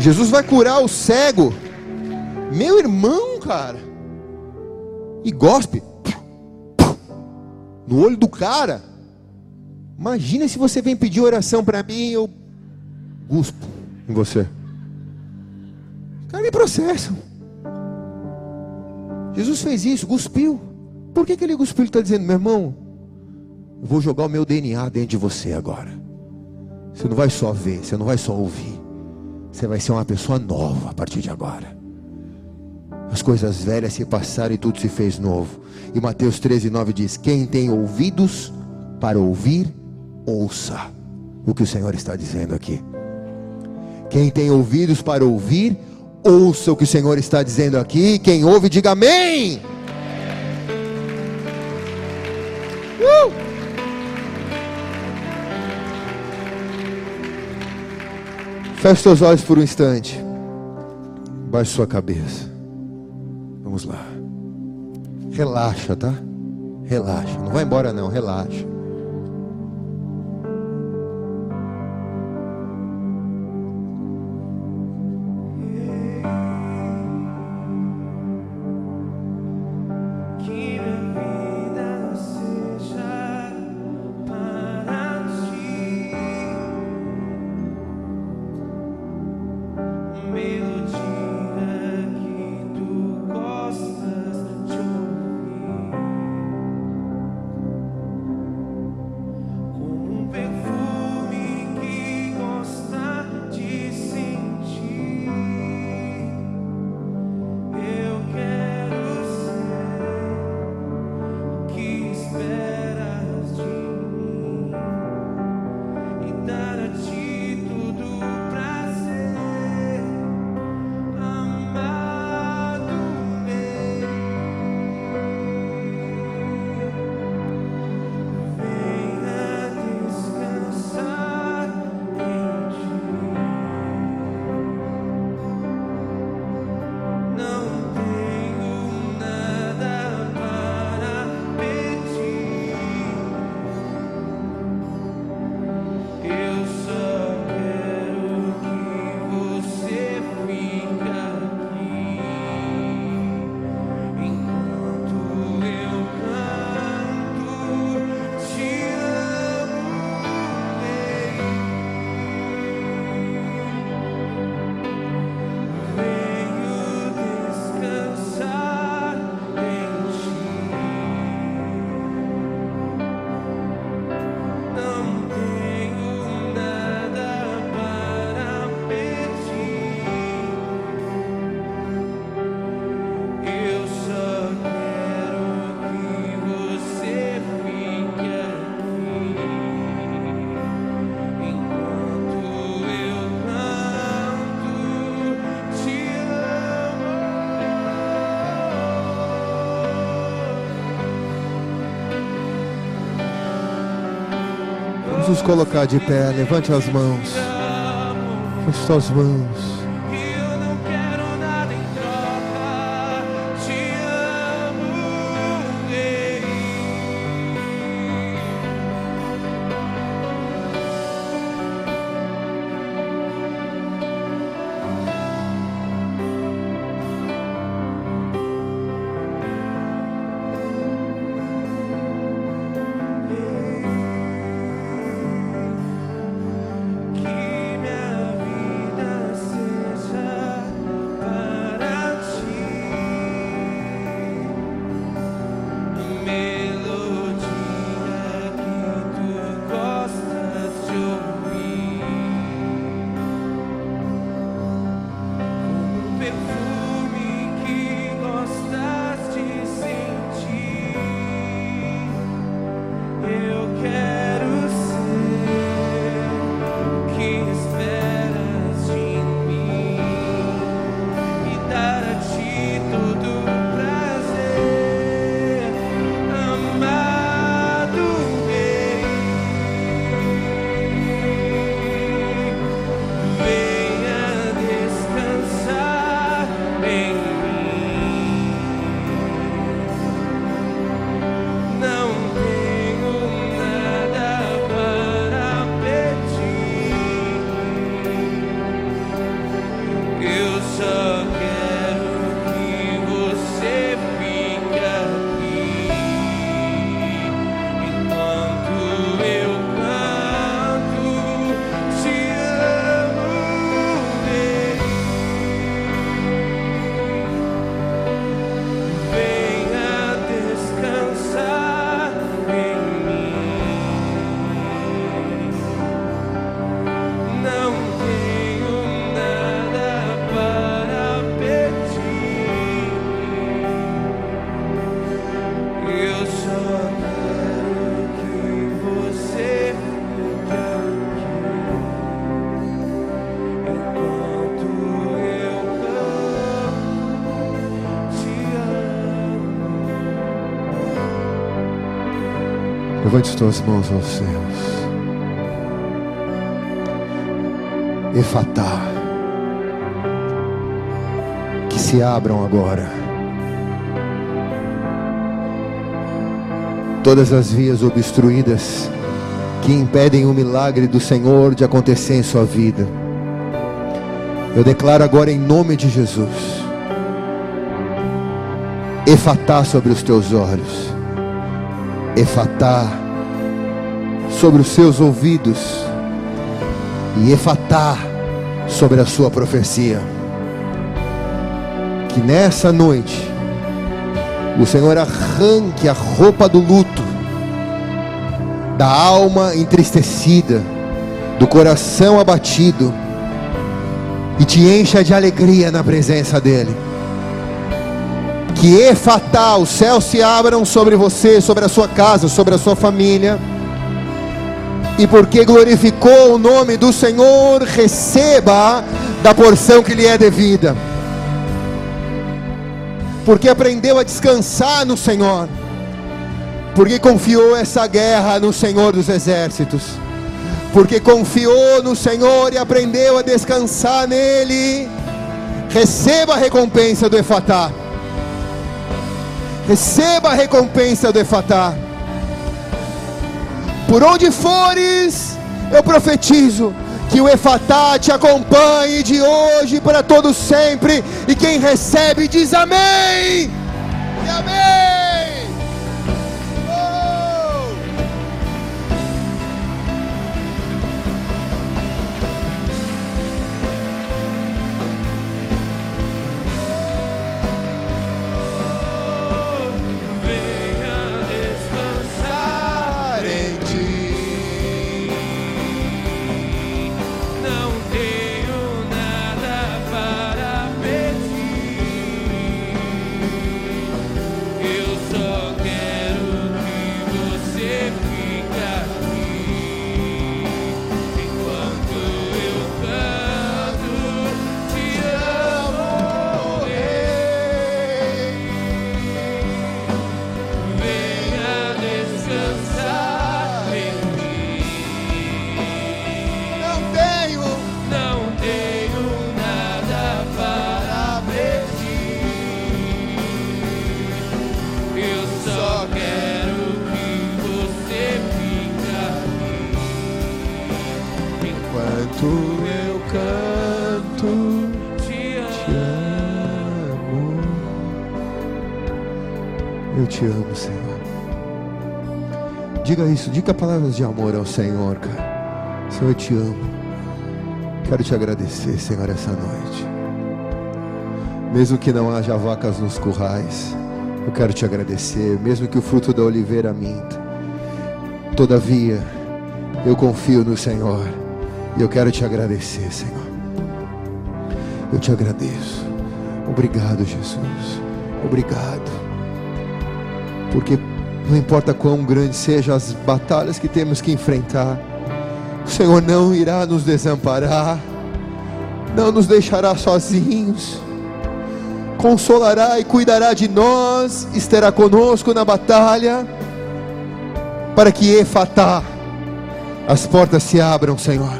Jesus vai curar o cego. Meu irmão, cara. E gospe no olho do cara. Imagina se você vem pedir oração para mim e eu guspo em você. Os caras me processam. Jesus fez isso, cuspiu. Por que, que ele cuspiu? Ele está dizendo, meu irmão, eu vou jogar o meu DNA dentro de você agora. Você não vai só ver, você não vai só ouvir. Você vai ser uma pessoa nova a partir de agora. As coisas velhas se passaram e tudo se fez novo. E Mateus 13, 9 diz: Quem tem ouvidos para ouvir, ouça o que o Senhor está dizendo aqui. Quem tem ouvidos para ouvir, ouça o que o Senhor está dizendo aqui. Quem ouve, diga amém. Uh! Feche seus olhos por um instante. Baixe sua cabeça. Vamos lá. Relaxa, tá? Relaxa. Não vai embora não, relaxa. Colocar de pé, levante as mãos. Feche suas mãos. Levante as tuas mãos aos céus. Efatá. Que se abram agora. Todas as vias obstruídas que impedem o milagre do Senhor de acontecer em sua vida. Eu declaro agora em nome de Jesus. Efatá sobre os teus olhos. Efatá sobre os seus ouvidos. E Efatá sobre a sua profecia. Que nessa noite o Senhor arranque a roupa do luto da alma entristecida, do coração abatido e te encha de alegria na presença dEle. Que efatá, os céus se abram sobre você, sobre a sua casa, sobre a sua família. E porque glorificou o nome do Senhor, receba da porção que lhe é devida. Porque aprendeu a descansar no Senhor. Porque confiou essa guerra no Senhor dos exércitos porque confiou no Senhor e aprendeu a descansar nele, receba a recompensa do Efatá. Receba a recompensa do Efatá. Por onde fores, eu profetizo que o Efatá te acompanhe de hoje para todo sempre. E quem recebe diz amém. E amém. Diga isso, diga palavras de amor ao Senhor, cara. Senhor, eu te amo. Quero te agradecer, Senhor, essa noite. Mesmo que não haja vacas nos currais, eu quero te agradecer. Mesmo que o fruto da oliveira minta, todavia, eu confio no Senhor. E eu quero te agradecer, Senhor. Eu te agradeço. Obrigado, Jesus. Obrigado. Porque não importa quão grandes sejam as batalhas que temos que enfrentar, o Senhor não irá nos desamparar, não nos deixará sozinhos, consolará e cuidará de nós, estará conosco na batalha, para que Efatá, as portas se abram, Senhor,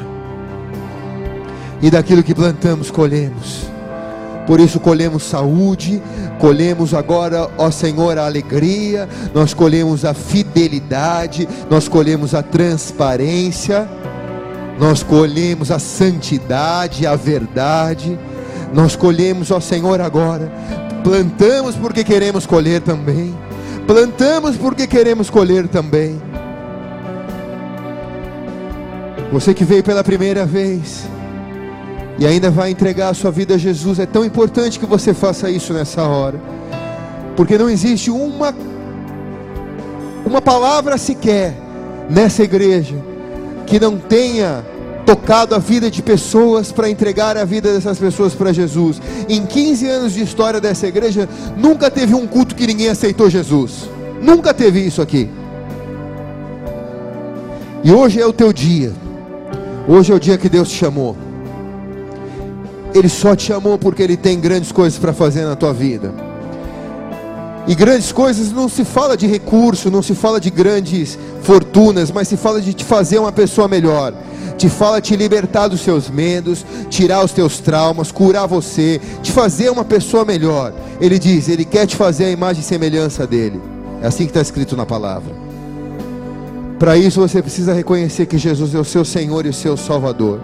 e daquilo que plantamos colhemos. Por isso colhemos saúde, colhemos agora, ó Senhor, a alegria, nós colhemos a fidelidade, nós colhemos a transparência, nós colhemos a santidade, a verdade, nós colhemos, ó Senhor, agora, plantamos porque queremos colher também, plantamos porque queremos colher também. Você que veio pela primeira vez, e ainda vai entregar a sua vida a Jesus, é tão importante que você faça isso nessa hora, porque não existe uma uma palavra sequer nessa igreja que não tenha tocado a vida de pessoas para entregar a vida dessas pessoas para Jesus. Em 15 anos de história dessa igreja, nunca teve um culto que ninguém aceitou Jesus. Nunca teve isso aqui. E hoje é o teu dia. Hoje é o dia que Deus te chamou. Ele só te amou porque Ele tem grandes coisas para fazer na tua vida. E grandes coisas não se fala de recurso, não se fala de grandes fortunas, mas se fala de te fazer uma pessoa melhor. Te fala te libertar dos seus medos, tirar os teus traumas, curar você, te fazer uma pessoa melhor. Ele diz, ele quer te fazer a imagem e semelhança dele. É assim que está escrito na palavra. Para isso você precisa reconhecer que Jesus é o seu Senhor e o seu Salvador.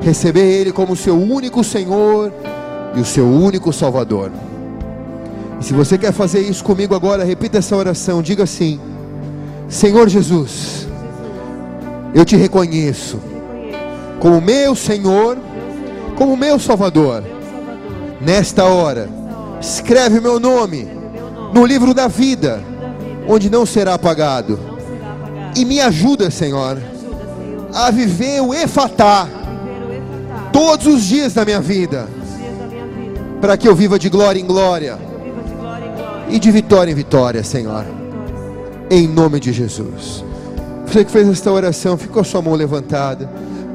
Receber Ele como seu único Senhor e o seu único Salvador. E se você quer fazer isso comigo agora, repita essa oração. Diga assim: Senhor Jesus, eu te reconheço como meu Senhor, como meu Salvador. Nesta hora, escreve meu nome no livro da vida, onde não será apagado. E me ajuda, Senhor, a viver o Efatá todos os dias da minha vida, para que eu viva de glória em glória e de vitória em vitória, Senhor, em nome de Jesus. Você que fez esta oração, ficou a sua mão levantada.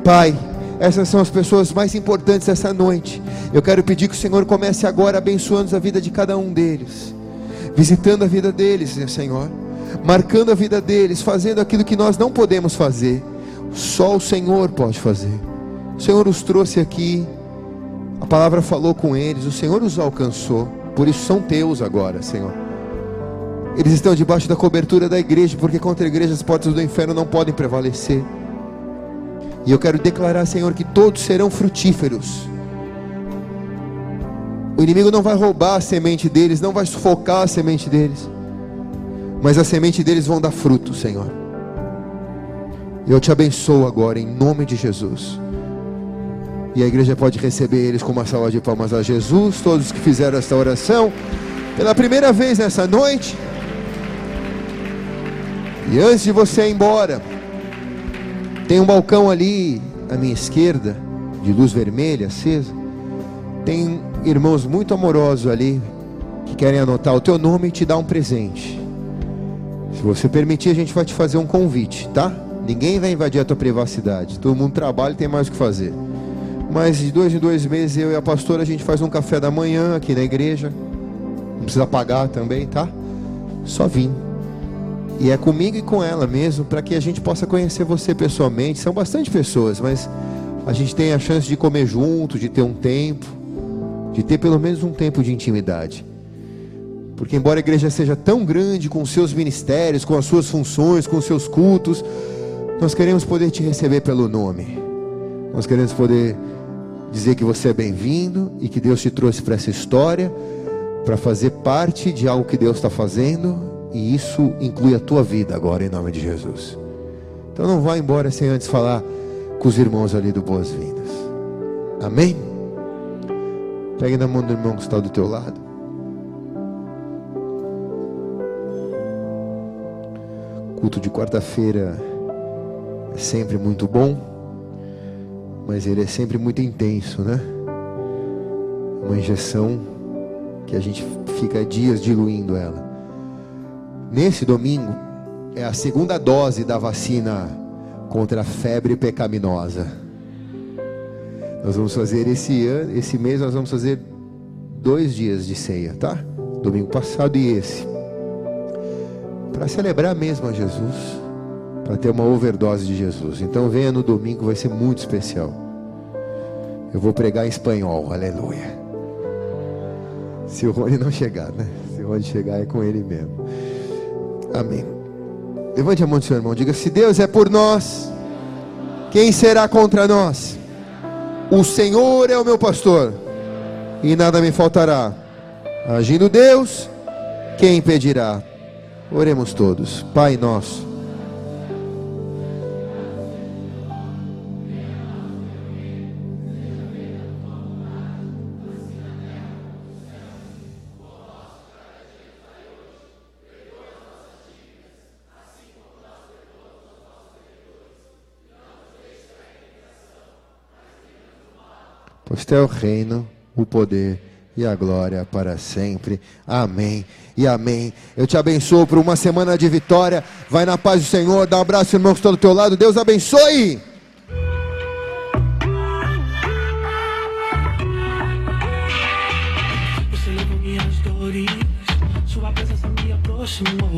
Pai, essas são as pessoas mais importantes essa noite. Eu quero pedir que o Senhor comece agora abençoando a vida de cada um deles, visitando a vida deles, Senhor, marcando a vida deles, fazendo aquilo que nós não podemos fazer. Só o Senhor pode fazer. O Senhor os trouxe aqui, a palavra falou com eles, o Senhor os alcançou, por isso são teus agora, Senhor. Eles estão debaixo da cobertura da igreja, porque contra a igreja as portas do inferno não podem prevalecer. E eu quero declarar, Senhor, que todos serão frutíferos. O inimigo não vai roubar a semente deles, não vai sufocar a semente deles, mas a semente deles vão dar fruto, Senhor. Eu te abençoo agora, em nome de Jesus. E a igreja pode receber eles com uma salva de palmas a Jesus, todos que fizeram esta oração pela primeira vez nessa noite. E antes de você ir embora, tem um balcão ali à minha esquerda, de luz vermelha acesa. Tem irmãos muito amorosos ali que querem anotar o teu nome e te dar um presente. Se você permitir, a gente vai te fazer um convite, tá? Ninguém vai invadir a tua privacidade. Todo mundo trabalha e tem mais o que fazer. Mas de dois em dois meses eu e a pastora a gente faz um café da manhã aqui na igreja. Não precisa pagar também, tá? Só vim. E é comigo e com ela mesmo, para que a gente possa conhecer você pessoalmente. São bastante pessoas, mas a gente tem a chance de comer junto, de ter um tempo, de ter pelo menos um tempo de intimidade. Porque, embora a igreja seja tão grande, com seus ministérios, com as suas funções, com seus cultos, nós queremos poder te receber pelo nome. Nós queremos poder dizer que você é bem-vindo e que Deus te trouxe para essa história, para fazer parte de algo que Deus está fazendo e isso inclui a tua vida agora, em nome de Jesus. Então não vá embora sem antes falar com os irmãos ali do Boas-Vindas. Amém? Pegue na mão do irmão que está do teu lado. Culto de quarta-feira é sempre muito bom, mas ele é sempre muito intenso, né? Uma injeção que a gente fica dias diluindo ela. Nesse domingo é a segunda dose da vacina contra a febre pecaminosa. Nós vamos fazer esse ano, esse mês nós vamos fazer dois dias de ceia, tá? Domingo passado e esse. Para celebrar mesmo a Jesus, para ter uma overdose de Jesus. Então venha no domingo, vai ser muito especial. Eu vou pregar em espanhol, aleluia. Se o Rony não chegar, né? Se o Rony chegar é com ele mesmo. Amém. Levante a mão do seu irmão, diga: Se Deus é por nós, quem será contra nós? O Senhor é o meu pastor, e nada me faltará. Agindo Deus, quem impedirá? Oremos todos. Pai nosso pois teu reino, o poder e a glória para sempre. Amém e amém. Eu te abençoo por uma semana de vitória. Vai na paz do Senhor. Dá um abraço, irmão, que está do teu lado. Deus abençoe. Sua presença me aproximou.